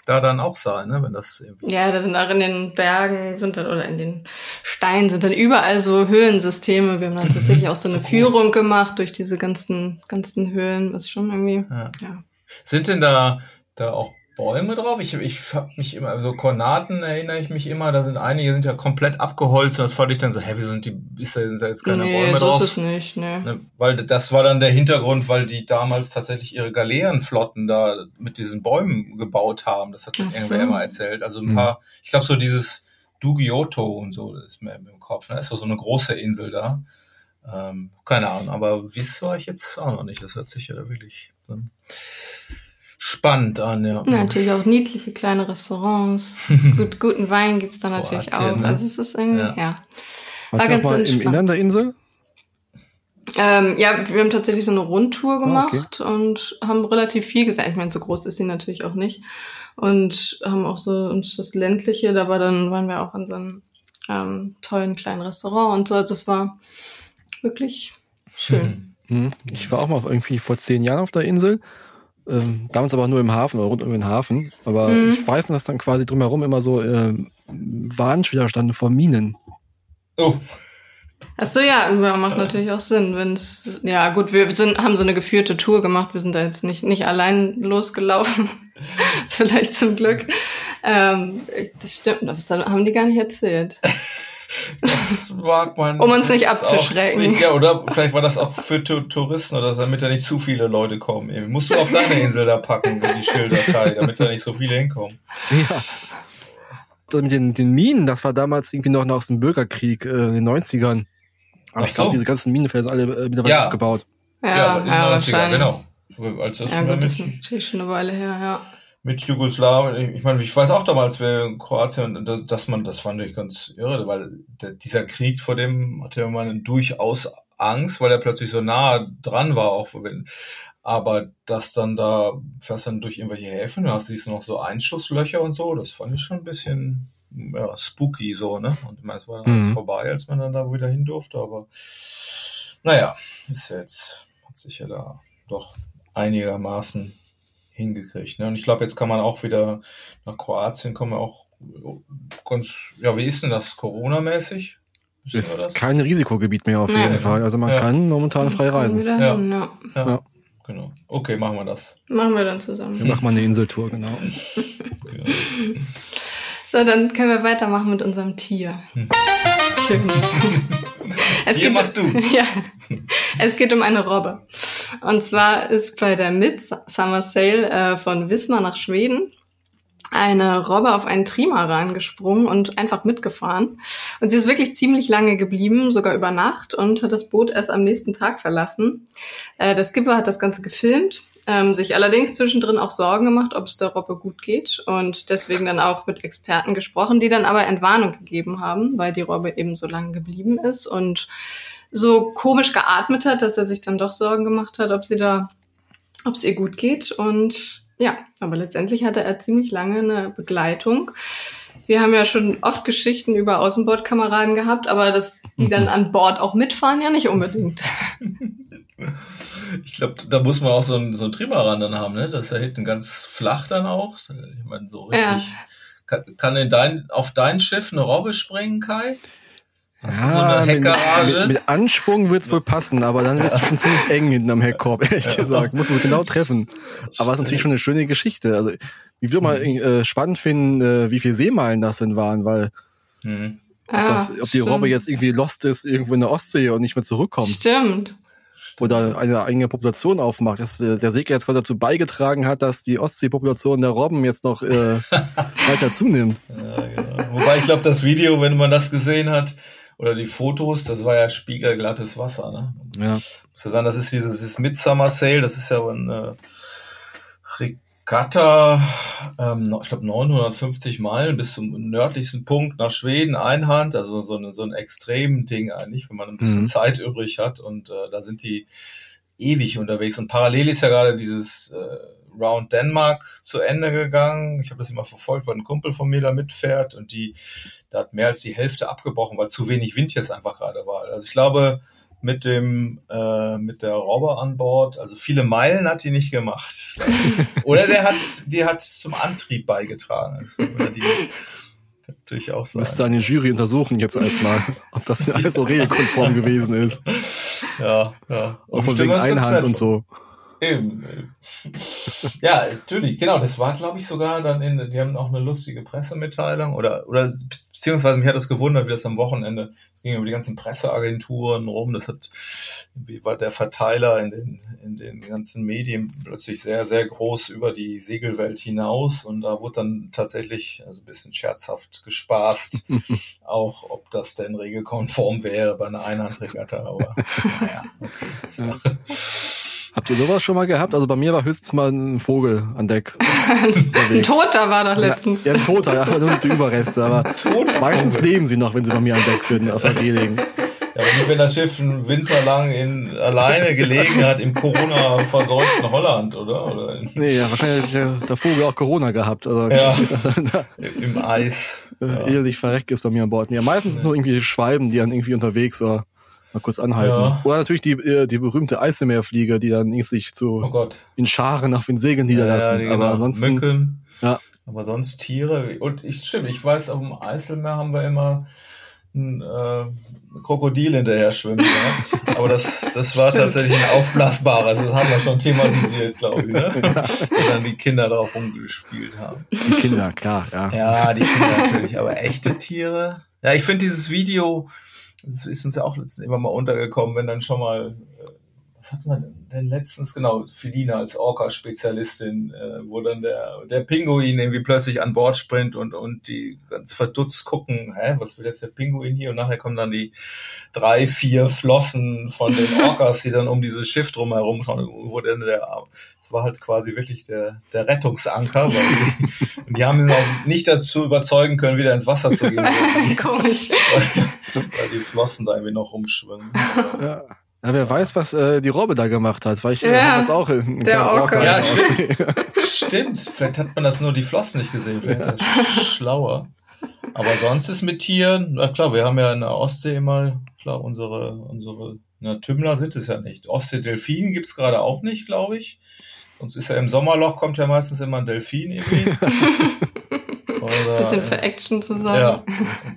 da dann auch sein, ne? wenn das irgendwie Ja, da sind auch in den Bergen sind dann, oder in den Steinen sind dann überall so Höhlensysteme. Wir haben dann tatsächlich auch so eine so Führung gemacht durch diese ganzen, ganzen Höhlen. Ist schon irgendwie, ja. ja. Sind denn da, da auch Bäume drauf. Ich, ich hab mich immer, so Kornaten erinnere ich mich immer, da sind einige sind ja komplett abgeholzt und das fand ich dann so, hä, wie sind die, ist da, sind da jetzt keine nee, Bäume so drauf? Nee, ist es nicht, ne. ne. Weil das war dann der Hintergrund, weil die damals tatsächlich ihre Galeerenflotten da mit diesen Bäumen gebaut haben. Das hat Ach irgendwer so. immer erzählt. Also ein mhm. paar, ich glaube so dieses Dugioto und so, das ist mir im Kopf, ne? Das ist so eine große Insel da. Ähm, keine Ahnung, aber Wiss war ich jetzt auch noch nicht. Das hört sich ja wirklich. So spannend an, ja. Natürlich auch niedliche kleine Restaurants. Gut, guten Wein gibt's da natürlich Kroatien, auch. Ne? Also es ist irgendwie, ja. ja. War ganz mal im Innern der Insel? Ähm, ja, wir haben tatsächlich so eine Rundtour gemacht oh, okay. und haben relativ viel gesehen. Ich meine, so groß ist sie natürlich auch nicht. Und haben auch so uns das ländliche, da war dann, waren wir auch in so einem ähm, tollen kleinen Restaurant und so. Also es war wirklich schön. Mhm. Ich war auch mal irgendwie vor zehn Jahren auf der Insel ähm, damals aber nur im Hafen oder rund um den Hafen. Aber mhm. ich weiß nur, dass dann quasi drumherum immer so äh, Warnschilder standen vor Minen. Oh. Achso, ja, macht natürlich auch Sinn, wenn es. Ja, gut, wir sind, haben so eine geführte Tour gemacht. Wir sind da jetzt nicht, nicht allein losgelaufen. Vielleicht zum Glück. Ähm, das stimmt, das haben die gar nicht erzählt. Das mag man. um uns nicht abzuschrecken. Auch, ja, oder vielleicht war das auch für Touristen oder so, damit da nicht zu viele Leute kommen. Eben. Musst du auf deine Insel da packen, die Schilder, damit da nicht so viele hinkommen. Ja. Mit den, den Minen, das war damals irgendwie noch nach dem Bürgerkrieg äh, in den 90ern. Aber Ach ich glaube, so. diese ganzen Minenfelder sind alle äh, mittlerweile ja. abgebaut. Ja, ja, in ja 90er, genau. Als das ja, gut, das ist natürlich schon eine Weile her, ja mit Jugoslawien. Ich meine, ich weiß auch damals, wer in Kroatien, dass man, das fand ich ganz irre, weil dieser Krieg, vor dem hatte man durchaus Angst, weil er plötzlich so nah dran war, auch wenn, aber dass dann da fährst dann durch irgendwelche Häfen, da siehst du noch so Einschusslöcher und so, das fand ich schon ein bisschen ja, spooky so, ne? Und ich meine, es war dann mhm. vorbei, als man dann da wieder hin durfte, aber naja, ist jetzt, hat sich ja da doch einigermaßen hingekriegt. Ne? Und ich glaube, jetzt kann man auch wieder nach Kroatien kommen, auch ganz, ja, wie ist denn das Corona-mäßig? Ist kein Risikogebiet mehr auf ja. jeden Fall. Also man ja. kann momentan frei reisen. Ja. Hin, ja. ja. Genau. Okay, machen wir das. Machen wir dann zusammen. Wir machen mal eine Inseltour, genau. so, dann können wir weitermachen mit unserem Tier. Hm. Schön. es Hier geht, machst du. Ja, es geht um eine Robbe. Und zwar ist bei der Midsummer Sale äh, von Wismar nach Schweden eine Robbe auf einen Trimaran gesprungen und einfach mitgefahren. Und sie ist wirklich ziemlich lange geblieben, sogar über Nacht, und hat das Boot erst am nächsten Tag verlassen. Äh, der Skipper hat das Ganze gefilmt, ähm, sich allerdings zwischendrin auch Sorgen gemacht, ob es der Robbe gut geht und deswegen dann auch mit Experten gesprochen, die dann aber Entwarnung gegeben haben, weil die Robbe eben so lange geblieben ist und so komisch geatmet hat, dass er sich dann doch Sorgen gemacht hat, ob sie da, ob es ihr gut geht und ja, aber letztendlich hatte er ziemlich lange eine Begleitung. Wir haben ja schon oft Geschichten über Außenbordkameraden gehabt, aber dass die dann an Bord auch mitfahren, ja nicht unbedingt. Ich glaube, da muss man auch so ein, so ein Trimaran dann haben, ne? Das ist ja hinten ganz flach dann auch. Ich meine, so richtig. Ja. Kann, kann in dein, auf dein Schiff eine Robbe springen, Kai? Hast ja, du so eine Heckgarage? Mit, mit, Anschwung wird's wohl passen, aber dann ist es schon ziemlich eng hinten am Heckkorb, ehrlich ja. gesagt. Muss es genau treffen. Aber es ist natürlich schon eine schöne Geschichte. Also, ich würde mal mhm. äh, spannend finden, äh, wie viele Seemeilen das denn waren, weil mhm. ob, das, ob die Robbe jetzt irgendwie lost ist, irgendwo in der Ostsee und nicht mehr zurückkommt. Stimmt. Oder eine eigene Population aufmacht. Dass äh, der Segler jetzt quasi dazu beigetragen hat, dass die Ostseepopulation der Robben jetzt noch äh, weiter zunimmt. Ja, genau. Wobei ich glaube, das Video, wenn man das gesehen hat, oder die Fotos, das war ja spiegelglattes Wasser, ne? Ja. Muss ja sagen, das ist dieses, dieses Midsummer Sale, das ist ja ein äh, Regatta, ähm, ich glaube 950 Meilen bis zum nördlichsten Punkt nach Schweden, Einhand, also so, ein so ein extrem Ding eigentlich, wenn man ein bisschen mhm. Zeit übrig hat und äh, da sind die ewig unterwegs und parallel ist ja gerade dieses äh, Round Denmark zu Ende gegangen. Ich habe das immer verfolgt, weil ein Kumpel von mir da mitfährt und die, da hat mehr als die Hälfte abgebrochen, weil zu wenig Wind jetzt einfach gerade war. Also ich glaube, mit dem äh, mit der Robber an Bord, also viele Meilen hat die nicht gemacht. Oder der hat, die hat zum Antrieb beigetragen. Also, die, natürlich auch sein. Müsste eine Jury untersuchen jetzt erstmal, ob das alles so regelkonform gewesen ist. Ja, ja. Auch von wegen Einhand und so. Eben. ja, natürlich, genau. Das war, glaube ich, sogar dann in, die haben auch eine lustige Pressemitteilung oder, oder, beziehungsweise mich hat das gewundert, wie das am Wochenende, es ging über die ganzen Presseagenturen rum, das hat, wie war der Verteiler in den, in den ganzen Medien plötzlich sehr, sehr groß über die Segelwelt hinaus und da wurde dann tatsächlich, also ein bisschen scherzhaft gespaßt, auch ob das denn regelkonform wäre bei einer Einhandregatta, aber naja, okay. Habt ihr sowas schon mal gehabt? Also bei mir war höchstens mal ein Vogel an Deck. ein Toter war doch letztens. Ja, ein Toter, ja, nur die Überreste. Aber meistens leben sie noch, wenn sie bei mir an Deck sind, auf der Reling. Ja, aber nicht, wenn das Schiff einen Winter lang in, alleine gelegen hat im Corona-verseuchten Holland, oder? oder nee, ja, wahrscheinlich hat der Vogel auch Corona gehabt. Also, ja, im Eis. Äh, ja. Ehelich verreckt ist bei mir an Bord. Ja, meistens nee. nur irgendwie Schwalben, die dann irgendwie unterwegs war mal kurz anhalten. Ja. Oder natürlich die, äh, die berühmte Eiselmeerflieger, die dann sich zu oh in Scharen auf den Segeln niederlassen. Ja, ja, Aber genau. ansonsten. Mücken. Ja. Aber sonst Tiere. Und ich stimmt, ich weiß, auf dem Eiselmeer haben wir immer ein äh, Krokodil hinterher schwimmen gehabt. Aber das, das war tatsächlich ein aufblasbares. Das haben wir schon thematisiert, glaube ich, ne? Und dann die Kinder darauf rumgespielt haben. Die Kinder, klar, ja. Ja, die Kinder natürlich. Aber echte Tiere. Ja, ich finde dieses Video, das ist uns ja auch letztens immer mal untergekommen, wenn dann schon mal, was hat man denn letztens, genau, Felina als Orca-Spezialistin, äh, wo dann der, der Pinguin irgendwie plötzlich an Bord springt und, und die ganz verdutzt gucken, hä, was will jetzt der Pinguin hier? Und nachher kommen dann die drei, vier Flossen von den Orcas, die dann um dieses Schiff drumherum schauen, wo dann der, das war halt quasi wirklich der, der Rettungsanker, weil die, und die haben ihn auch nicht dazu überzeugen können, wieder ins Wasser zu gehen. Komisch. Weil, weil die Flossen da irgendwie noch rumschwimmen. Ja. Ja, wer weiß, was äh, die Robbe da gemacht hat, weil ich äh, ja, jetzt auch in der Orca. Ja, stimmt. stimmt. Vielleicht hat man das nur die Flossen nicht gesehen. Vielleicht ja. ist schlauer. Aber sonst ist mit Tieren, na klar, wir haben ja in der Ostsee immer, klar, unsere, unsere, na, Tümmler sind es ja nicht. Ostsee-Delfin gibt's gerade auch nicht, glaube ich. Sonst ist ja im Sommerloch kommt ja meistens immer ein Delfin irgendwie. Oder, Bisschen für Action zu sein. Ja.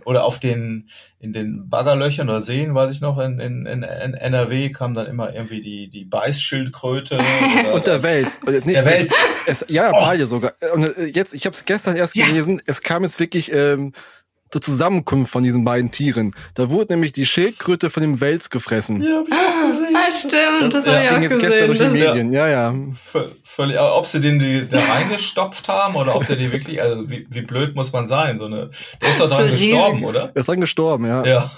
Oder auf den, in den Baggerlöchern oder Seen, weiß ich noch, in, in, in NRW kam dann immer irgendwie die, die Beißschildkröte. und der Wels. Nee, der Wels. Es, ja, oh. beide sogar. Und äh, jetzt, ich habe es gestern erst gelesen, es kam jetzt wirklich ähm, zur Zusammenkunft von diesen beiden Tieren. Da wurde nämlich die Schildkröte von dem Wels gefressen. Ja, hab ich auch gesehen. Ah, stimmt, das, das, das ja, ich auch gesehen. Durch die Medien. Ja, ja. Völlig, ob sie den die, da reingestopft haben oder ob der die wirklich, also wie, wie blöd muss man sein? So eine, der ist doch dran gestorben, oder? Der ist dran gestorben, ja. Ja.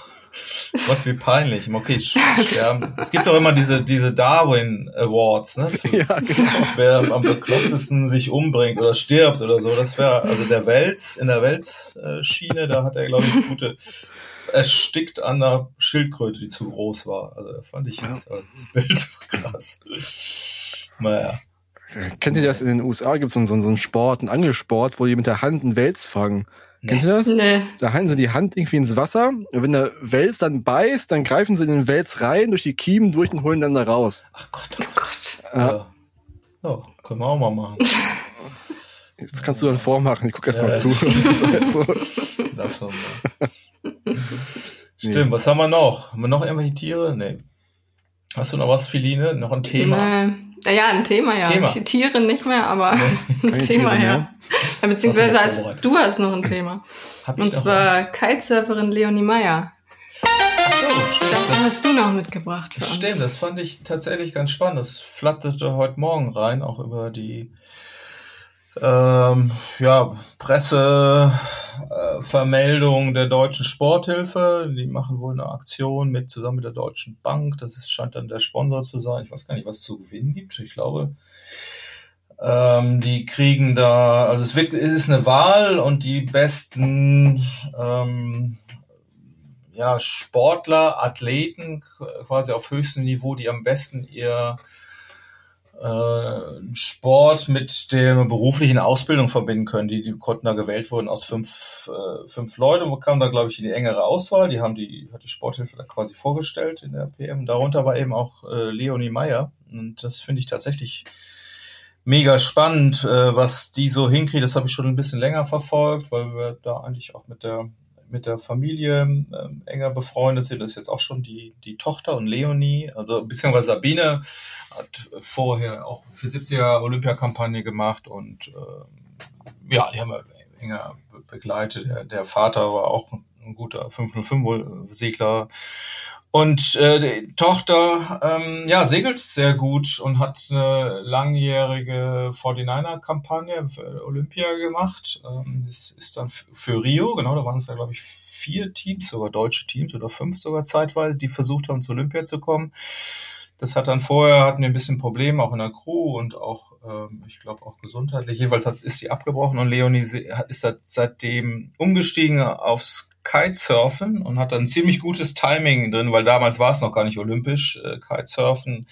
Gott, wie peinlich. Okay, sterben. Es gibt doch immer diese, diese Darwin Awards, ne? Für, ja, genau. Wer am beklopptesten sich umbringt oder stirbt oder so. Das wäre, also der Wels, in der Weltschiene, da hat er, glaube ich, gute, erstickt an einer Schildkröte, die zu groß war. Also da fand ich jetzt, also das Bild krass. Naja. Kennt ihr das? In den USA gibt es so, so, so einen Sport, einen Angelsport, wo die mit der Hand einen Wels fangen. Kennt ihr das? Nee. Da halten sie die Hand irgendwie ins Wasser und wenn der Wels dann beißt, dann greifen sie in den Wels rein, durch die Kiemen durch und holen dann da raus. Ach Gott, oh Gott. Ja. ja. können wir auch mal machen. Jetzt kannst du dann vormachen, ich guck erst ja, mal zu. so. Lass mal. Stimmt, nee. was haben wir noch? Haben wir noch irgendwelche Tiere? Nee. Hast du noch was, Philine? Noch ein Thema? Nee. Ja, ein Thema, ja. Thema. Tiere nicht mehr, aber nee, ein Thema, Tiere ja. ja. Beziehungsweise hast, du hast noch ein Thema. Und zwar Kitesurferin Leonie Meyer. So, stimmt. Das, das hast du noch mitgebracht für Stimmt, uns. das fand ich tatsächlich ganz spannend. Das flatterte heute Morgen rein, auch über die ähm, ja, Pressevermeldung äh, der Deutschen Sporthilfe. Die machen wohl eine Aktion mit zusammen mit der Deutschen Bank. Das ist, scheint dann der Sponsor zu sein. Ich weiß gar nicht, was zu gewinnen gibt. Ich glaube, ähm, die kriegen da, also es, wird, es ist eine Wahl und die besten ähm, ja, Sportler, Athleten quasi auf höchstem Niveau, die am besten ihr äh, Sport mit der beruflichen Ausbildung verbinden können. Die, die konnten da gewählt wurden aus fünf, äh, fünf Leute und kamen da, glaube ich, in die engere Auswahl. Die haben die, hat die Sporthilfe da quasi vorgestellt in der PM. Darunter war eben auch äh, Leonie Meyer. Und das finde ich tatsächlich mega spannend, äh, was die so hinkriegt. Das habe ich schon ein bisschen länger verfolgt, weil wir da eigentlich auch mit der mit der Familie ähm, enger befreundet sind. Das ist jetzt auch schon die, die Tochter und Leonie, also beziehungsweise Sabine hat vorher auch für 70er Olympiakampagne gemacht und äh, ja, die haben wir enger begleitet. Der, der Vater war auch ein guter 505-Segler. Und äh, die Tochter ähm, ja, segelt sehr gut und hat eine langjährige 49er-Kampagne für Olympia gemacht. Ähm, das ist dann für Rio, genau, da waren es ja, glaube ich, vier Teams, sogar deutsche Teams oder fünf sogar zeitweise, die versucht haben, zu Olympia zu kommen. Das hat dann vorher, hatten wir ein bisschen Probleme, auch in der Crew und auch, ähm, ich glaube, auch gesundheitlich. Jedenfalls hat, ist sie abgebrochen und Leonie ist seitdem umgestiegen aufs Kitesurfen und hat dann ziemlich gutes Timing drin, weil damals war es noch gar nicht olympisch, äh, Kitesurfen,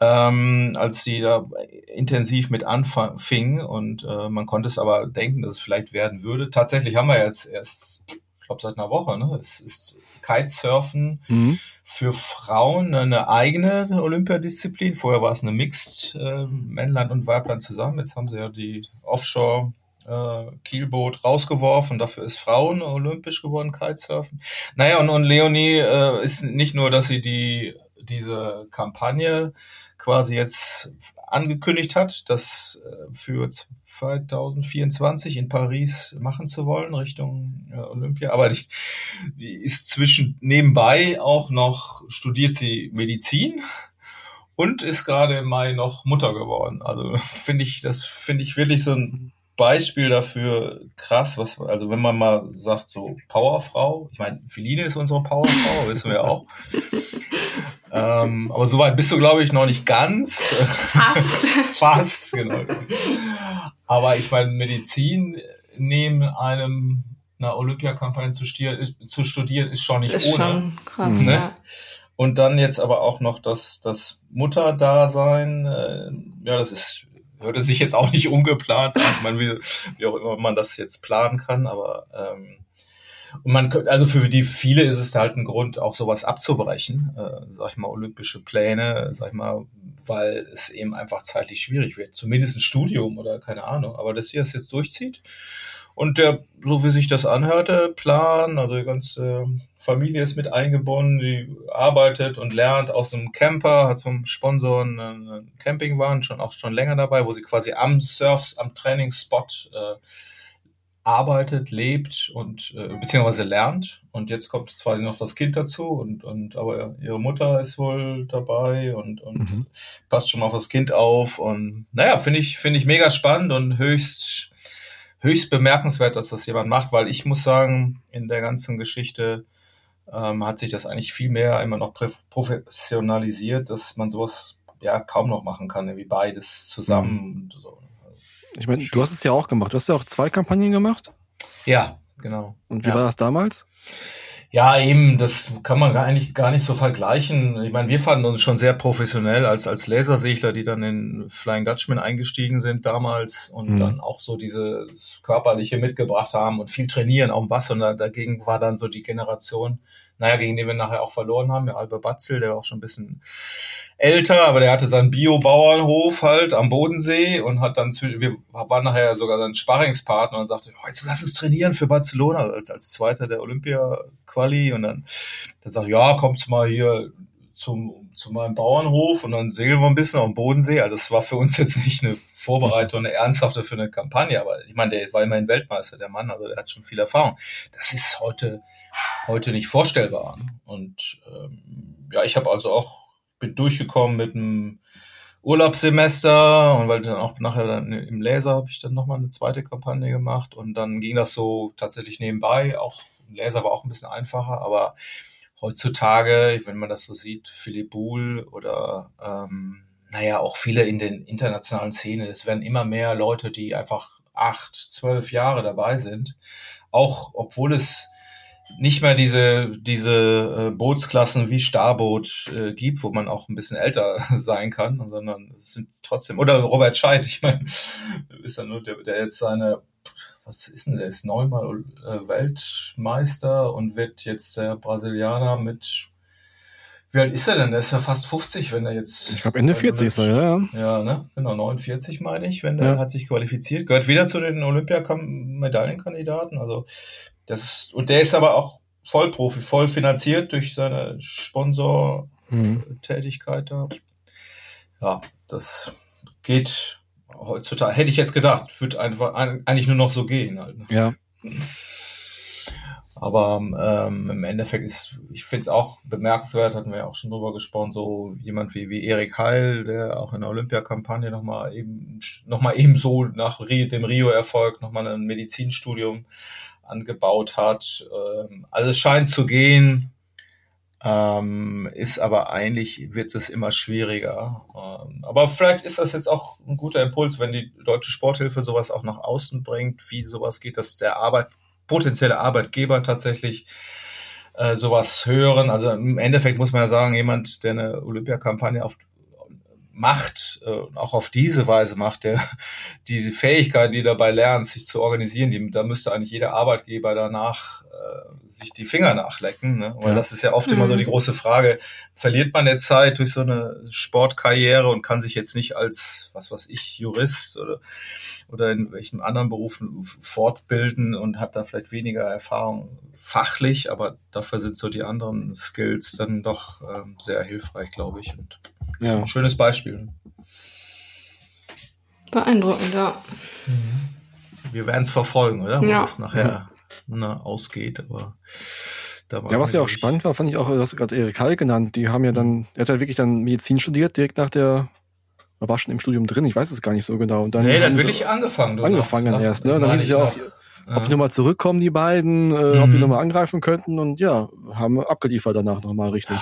ähm, als sie da intensiv mit anfing und äh, man konnte es aber denken, dass es vielleicht werden würde. Tatsächlich haben wir jetzt erst, ich glaube seit einer Woche, ne? Es ist Kitesurfen mhm. für Frauen eine eigene Olympiadisziplin. Vorher war es eine Mixed äh, Männlein und Weiblein zusammen. Jetzt haben sie ja die Offshore äh, Kielboot rausgeworfen. Dafür ist Frauen olympisch geworden, Kitesurfen. Naja, und, und Leonie äh, ist nicht nur, dass sie die diese Kampagne quasi jetzt angekündigt hat, das äh, für 2024 in Paris machen zu wollen, Richtung äh, Olympia. Aber die, die ist zwischen nebenbei auch noch, studiert sie Medizin und ist gerade im Mai noch Mutter geworden. Also finde ich, das finde ich wirklich so ein Beispiel dafür krass, was, also wenn man mal sagt, so Powerfrau, ich meine, Feline ist unsere Powerfrau, wissen wir auch. ähm, aber soweit bist du, glaube ich, noch nicht ganz. Fast. Fast, genau. Aber ich meine, Medizin neben einem einer Olympiakampagne zu, zu studieren, ist schon nicht ist ohne. Schon krass, ne? ja. Und dann jetzt aber auch noch das, das Mutterdasein, äh, ja, das ist, hörte sich jetzt auch nicht ungeplant an. Ich meine, wie, auch immer man das jetzt planen kann, aber ähm, und man also für die viele ist es halt ein Grund, auch sowas abzubrechen, äh, sag ich mal, olympische Pläne, sag ich mal, weil es eben einfach zeitlich schwierig wird. Zumindest ein Studium oder keine Ahnung. Aber dass sie das jetzt durchzieht und der, so wie sich das anhörte, Plan, also die ganze Familie ist mit eingebunden, die arbeitet und lernt aus einem Camper, hat zum Sponsor einen Campingwagen, schon auch schon länger dabei, wo sie quasi am Surfs, am Trainingsspot äh, arbeitet, lebt und äh, beziehungsweise lernt. Und jetzt kommt zwar noch das Kind dazu und, und aber ihre Mutter ist wohl dabei und, und mhm. passt schon mal auf das Kind auf. Und naja, finde ich, finde ich mega spannend und höchst, höchst bemerkenswert, dass das jemand macht, weil ich muss sagen, in der ganzen Geschichte ähm, hat sich das eigentlich viel mehr immer noch professionalisiert, dass man sowas ja kaum noch machen kann, wie beides zusammen. Mhm. So. Ich meine, du hast es ja auch gemacht. Du hast ja auch zwei Kampagnen gemacht. Ja, genau. Und wie ja. war das damals? Ja, eben, das kann man eigentlich gar nicht so vergleichen. Ich meine, wir fanden uns schon sehr professionell als, als Lasersegler, die dann in Flying Dutchman eingestiegen sind damals und mhm. dann auch so diese körperliche mitgebracht haben und viel trainieren auf dem Bass. Und da, dagegen war dann so die Generation, naja, gegen den wir nachher auch verloren haben, der Albert Batzel, der war auch schon ein bisschen älter, aber der hatte seinen Bio-Bauernhof halt am Bodensee und hat dann, wir waren nachher sogar sein Sparringspartner und sagte, oh, jetzt lass uns trainieren für Barcelona als, als Zweiter der Olympia-Quali und dann, dann sagt, ja, kommt mal hier zum, zu meinem Bauernhof und dann segeln wir ein bisschen am Bodensee. Also das war für uns jetzt nicht eine Vorbereitung, eine ernsthafte für eine Kampagne, aber ich meine, der war immerhin Weltmeister, der Mann, also der hat schon viel Erfahrung. Das ist heute, heute nicht vorstellbar. Und ähm, ja, ich habe also auch bin durchgekommen mit einem Urlaubssemester und weil dann auch nachher dann im Laser habe ich dann nochmal eine zweite Kampagne gemacht und dann ging das so tatsächlich nebenbei. Auch im Laser war auch ein bisschen einfacher, aber heutzutage, wenn man das so sieht, Philipp Buhl oder ähm, naja, auch viele in den internationalen Szenen, es werden immer mehr Leute, die einfach acht, zwölf Jahre dabei sind. Auch obwohl es nicht mehr diese, diese äh, Bootsklassen wie Starboot äh, gibt, wo man auch ein bisschen älter sein kann, sondern es sind trotzdem, oder Robert Scheidt, ich meine, ist ja nur der, der jetzt seine, was ist denn, der ist neunmal äh, Weltmeister und wird jetzt der Brasilianer mit, wie alt ist er denn? Der ist ja fast 50, wenn er jetzt. Ich glaube Ende 40 ist er, ja. Ja, ne? Genau, 49 meine ich, wenn der ja. hat sich qualifiziert. Gehört wieder zu den Olympia-Medaillenkandidaten. Also das, und der ist aber auch Vollprofi, voll finanziert durch seine Sponsortätigkeit da. Ja, das geht heutzutage, hätte ich jetzt gedacht, wird einfach eigentlich nur noch so gehen halt. Ne? Ja. Aber ähm, im Endeffekt ist, ich finde es auch bemerkenswert, hatten wir ja auch schon drüber gesprochen, so jemand wie, wie Erik Heil, der auch in der Olympiakampagne nochmal eben, noch mal eben so nach dem Rio-Erfolg nochmal ein Medizinstudium angebaut hat. Ähm, also es scheint zu gehen, ähm, ist aber eigentlich wird es immer schwieriger. Ähm, aber vielleicht ist das jetzt auch ein guter Impuls, wenn die deutsche Sporthilfe sowas auch nach außen bringt, wie sowas geht, dass der Arbeit, potenzielle Arbeitgeber tatsächlich äh, sowas hören. Also im Endeffekt muss man ja sagen, jemand, der eine Olympiakampagne auf macht, äh, auch auf diese Weise macht, der diese Fähigkeit, die dabei lernt, sich zu organisieren, die, da müsste eigentlich jeder Arbeitgeber danach äh, sich die Finger nachlecken. Ne? Weil ja. das ist ja oft mhm. immer so die mhm. große Frage, verliert man jetzt Zeit durch so eine Sportkarriere und kann sich jetzt nicht als, was weiß ich, Jurist oder, oder in welchen anderen Berufen fortbilden und hat da vielleicht weniger Erfahrung fachlich, aber dafür sind so die anderen Skills dann doch ähm, sehr hilfreich, glaube ich. Und ja. Ein schönes Beispiel. Beeindruckend, ja. Mhm. Wir werden es verfolgen, oder? Wo ja. es nachher na, ausgeht, aber ja, was ja auch spannend war, fand ich auch, du hast gerade Erik Hall genannt, die haben ja dann, er hat ja wirklich dann Medizin studiert, direkt nach der, er war schon im Studium drin, ich weiß es gar nicht so genau. Und dann nee, dann wirklich angefangen. Du angefangen nach, erst, ne? Dann hieß es ja auch, ob ja. die nochmal zurückkommen, die beiden, äh, mhm. ob die nochmal angreifen könnten und ja, haben abgeliefert danach nochmal richtig.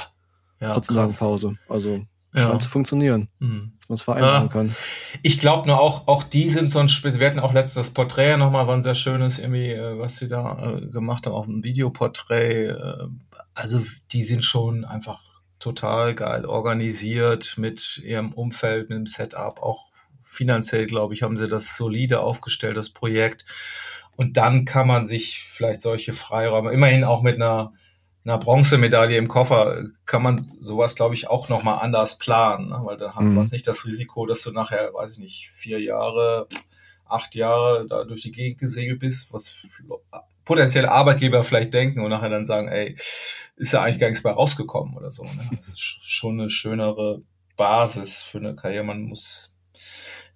Ja, Trotz einer langen Pause. Also ja. scheint zu funktionieren, mhm. dass man es vereinbaren ja. kann. Ich glaube nur auch, auch die sind so ein Spiel. Wir hatten auch letztes Porträt nochmal, war ein sehr schönes irgendwie, äh, was sie da äh, gemacht haben, auch ein Videoporträt. Äh, also die sind schon einfach total geil organisiert mit ihrem Umfeld, mit dem Setup, auch finanziell, glaube ich, haben sie das solide aufgestellt, das Projekt. Und dann kann man sich vielleicht solche Freiräume, immerhin auch mit einer einer Bronzemedaille im Koffer kann man sowas, glaube ich, auch nochmal anders planen, ne? weil da haben mhm. wir nicht das Risiko, dass du nachher, weiß ich nicht, vier Jahre, acht Jahre da durch die Gegend gesegelt bist, was potenzielle Arbeitgeber vielleicht denken und nachher dann sagen, ey, ist ja eigentlich gar nichts mehr rausgekommen oder so. Ne? Das ist schon eine schönere Basis für eine Karriere. Man muss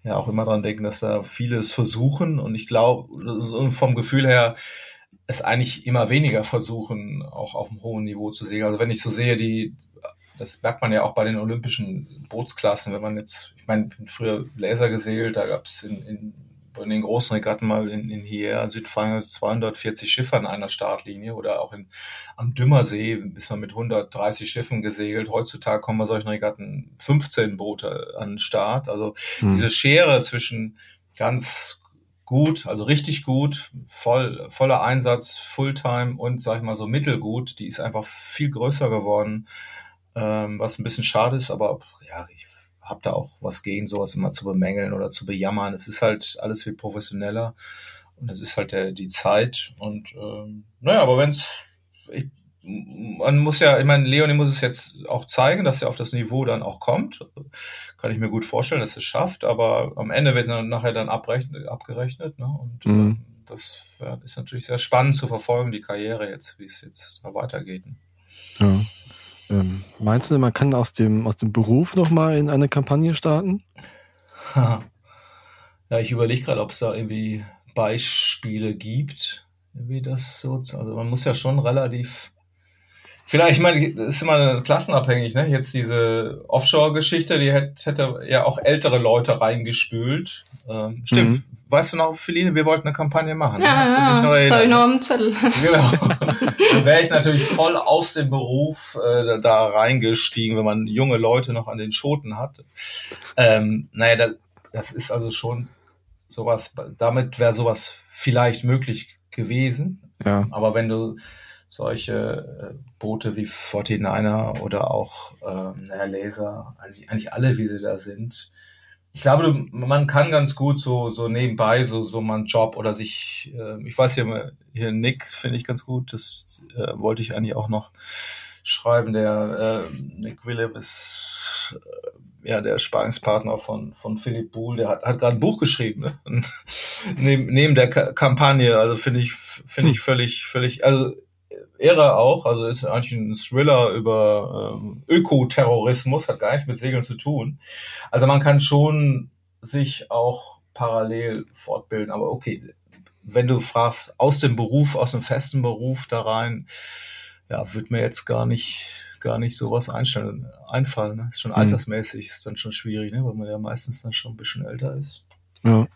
ja auch immer dran denken, dass da vieles versuchen und ich glaube, vom Gefühl her, es eigentlich immer weniger versuchen, auch auf einem hohen Niveau zu segeln. Also wenn ich so sehe, die, das merkt man ja auch bei den olympischen Bootsklassen, wenn man jetzt, ich meine, ich bin früher Laser gesegelt, da gab es in, in in den großen Regatten mal in, in hier Südfrankreich 240 Schiffe an einer Startlinie oder auch in, am Dümmersee ist man mit 130 Schiffen gesegelt. Heutzutage kommen bei solchen Regatten 15 Boote an den Start. Also hm. diese Schere zwischen ganz gut, also richtig gut, voll, voller Einsatz, Fulltime und sag ich mal so mittelgut, die ist einfach viel größer geworden, ähm, was ein bisschen schade ist, aber ja, ich habe da auch was gegen, sowas immer zu bemängeln oder zu bejammern. Es ist halt alles viel professioneller und es ist halt der, die Zeit. Und ähm, naja, aber wenn es, man muss ja, ich meine, Leonie muss es jetzt auch zeigen, dass er auf das Niveau dann auch kommt. Kann ich mir gut vorstellen, dass es schafft, aber am Ende wird dann nachher dann abgerechnet. Ne? Und mhm. äh, das ist natürlich sehr spannend zu verfolgen, die Karriere jetzt, wie es jetzt weitergeht. Ja. Ähm, meinst du, man kann aus dem, aus dem Beruf nochmal in eine Kampagne starten? ja, ich überlege gerade, ob es da irgendwie Beispiele gibt, wie das so, also man muss ja schon relativ Vielleicht, ich meine, das ist immer klassenabhängig, ne? Jetzt diese Offshore-Geschichte, die hätte, hätte ja auch ältere Leute reingespült. Ähm, stimmt. Mhm. Weißt du noch, Feline, wir wollten eine Kampagne machen. Ja, Hast ja, noch das habe ich noch am Zettel. Genau. Dann wäre ich natürlich voll aus dem Beruf äh, da reingestiegen, wenn man junge Leute noch an den Schoten hat. Ähm, naja, das, das ist also schon sowas, damit wäre sowas vielleicht möglich gewesen. Ja. Aber wenn du solche äh, Boote wie 49er oder auch ähm, naja, Laser, also eigentlich alle, wie sie da sind. Ich glaube, man kann ganz gut so, so nebenbei so, so mal einen Job oder sich, äh, ich weiß hier, hier Nick finde ich ganz gut, das äh, wollte ich eigentlich auch noch schreiben. Der äh, Nick Willem ist äh, ja der Sparingspartner von, von Philipp Buhl, der hat, hat gerade ein Buch geschrieben, ne? neben, neben der Ka Kampagne, also finde ich, finde ich völlig, völlig, also Ära auch, also ist eigentlich ein Thriller über ähm, Ökoterrorismus, hat gar nichts mit Segeln zu tun. Also man kann schon sich auch parallel fortbilden, aber okay, wenn du fragst, aus dem Beruf, aus dem festen Beruf da rein, ja, wird mir jetzt gar nicht, gar nicht sowas einstellen, einfallen. Ne? Ist schon mhm. altersmäßig, ist dann schon schwierig, ne? weil man ja meistens dann schon ein bisschen älter ist. Ja.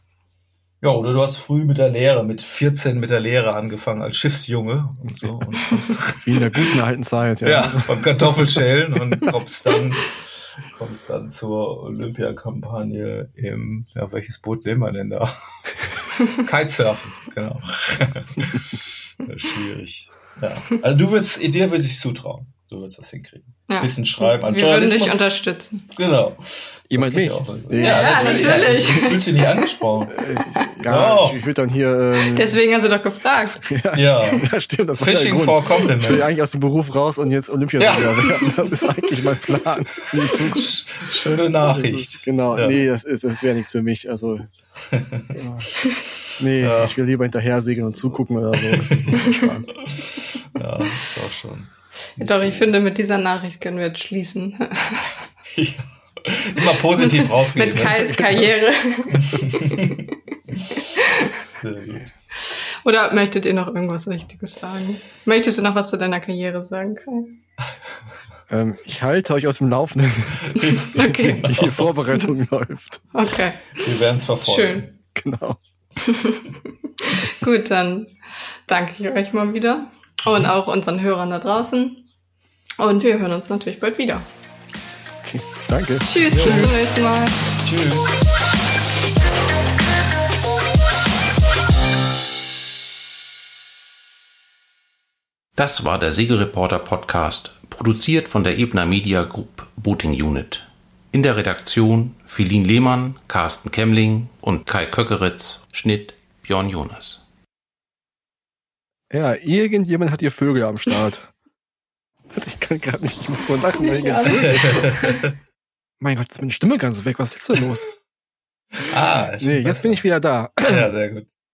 Ja, oder du hast früh mit der Lehre, mit 14 mit der Lehre angefangen als Schiffsjunge und so. Und Wie in der guten alten Zeit, ja. Ja, beim Kartoffelschälen und kommst dann, kommst dann zur Olympiakampagne im, ja, welches Boot nehmen wir denn da? Kitesurfen, genau. schwierig. Ja. Also du würdest, dir würde ich zutrauen. Du würdest das hinkriegen. Ja. Bisschen schreiben. An Wir würden dich unterstützen. Genau. Jemand mich? Ja, ja, ja, natürlich. Ja, fühlst du dich angesprochen? ja, oh. ich, ich will dann hier... Ähm, Deswegen hast du doch gefragt. ja, ja. ja stimmt. Das Fishing for Compliments. Ich will eigentlich aus dem Beruf raus und jetzt Olympia ja. werden. Das ist eigentlich mein Plan für die Zukunft. Schöne Nachricht. Genau. Ja. Nee, das, das wäre nichts für mich. Also... Nee, ich will lieber hinterher segeln und zugucken oder so. Das ist Spaß. Ja, das ist auch schon. Doch, ich finde, mit dieser Nachricht können wir jetzt schließen. ja. Immer positiv rausgehen. mit ne? Kais Karriere. Oder möchtet ihr noch irgendwas Wichtiges sagen? Möchtest du noch was zu deiner Karriere sagen, Kai? Ähm, ich halte euch aus dem Laufenden, okay. wie die Vorbereitung läuft. Okay. Wir werden es verfolgen. Schön. Genau. Gut, dann danke ich euch mal wieder und auch unseren Hörern da draußen. Und wir hören uns natürlich bald wieder. Okay, danke. Tschüss, bis zum nächsten Mal. Tschüss. Das war der Segelreporter Podcast, produziert von der Ebner Media Group Booting Unit. In der Redaktion Philin Lehmann, Carsten Kemmling und Kai Köckeritz, Schnitt Björn Jonas. Ja, irgendjemand hat hier Vögel am Start. Ich kann gerade nicht, ich muss so lachen wegen Vögel. mein Gott, ist meine Stimme ganz weg. Was ist denn los? Ah, nee, jetzt bin ich wieder da. Ja, sehr gut.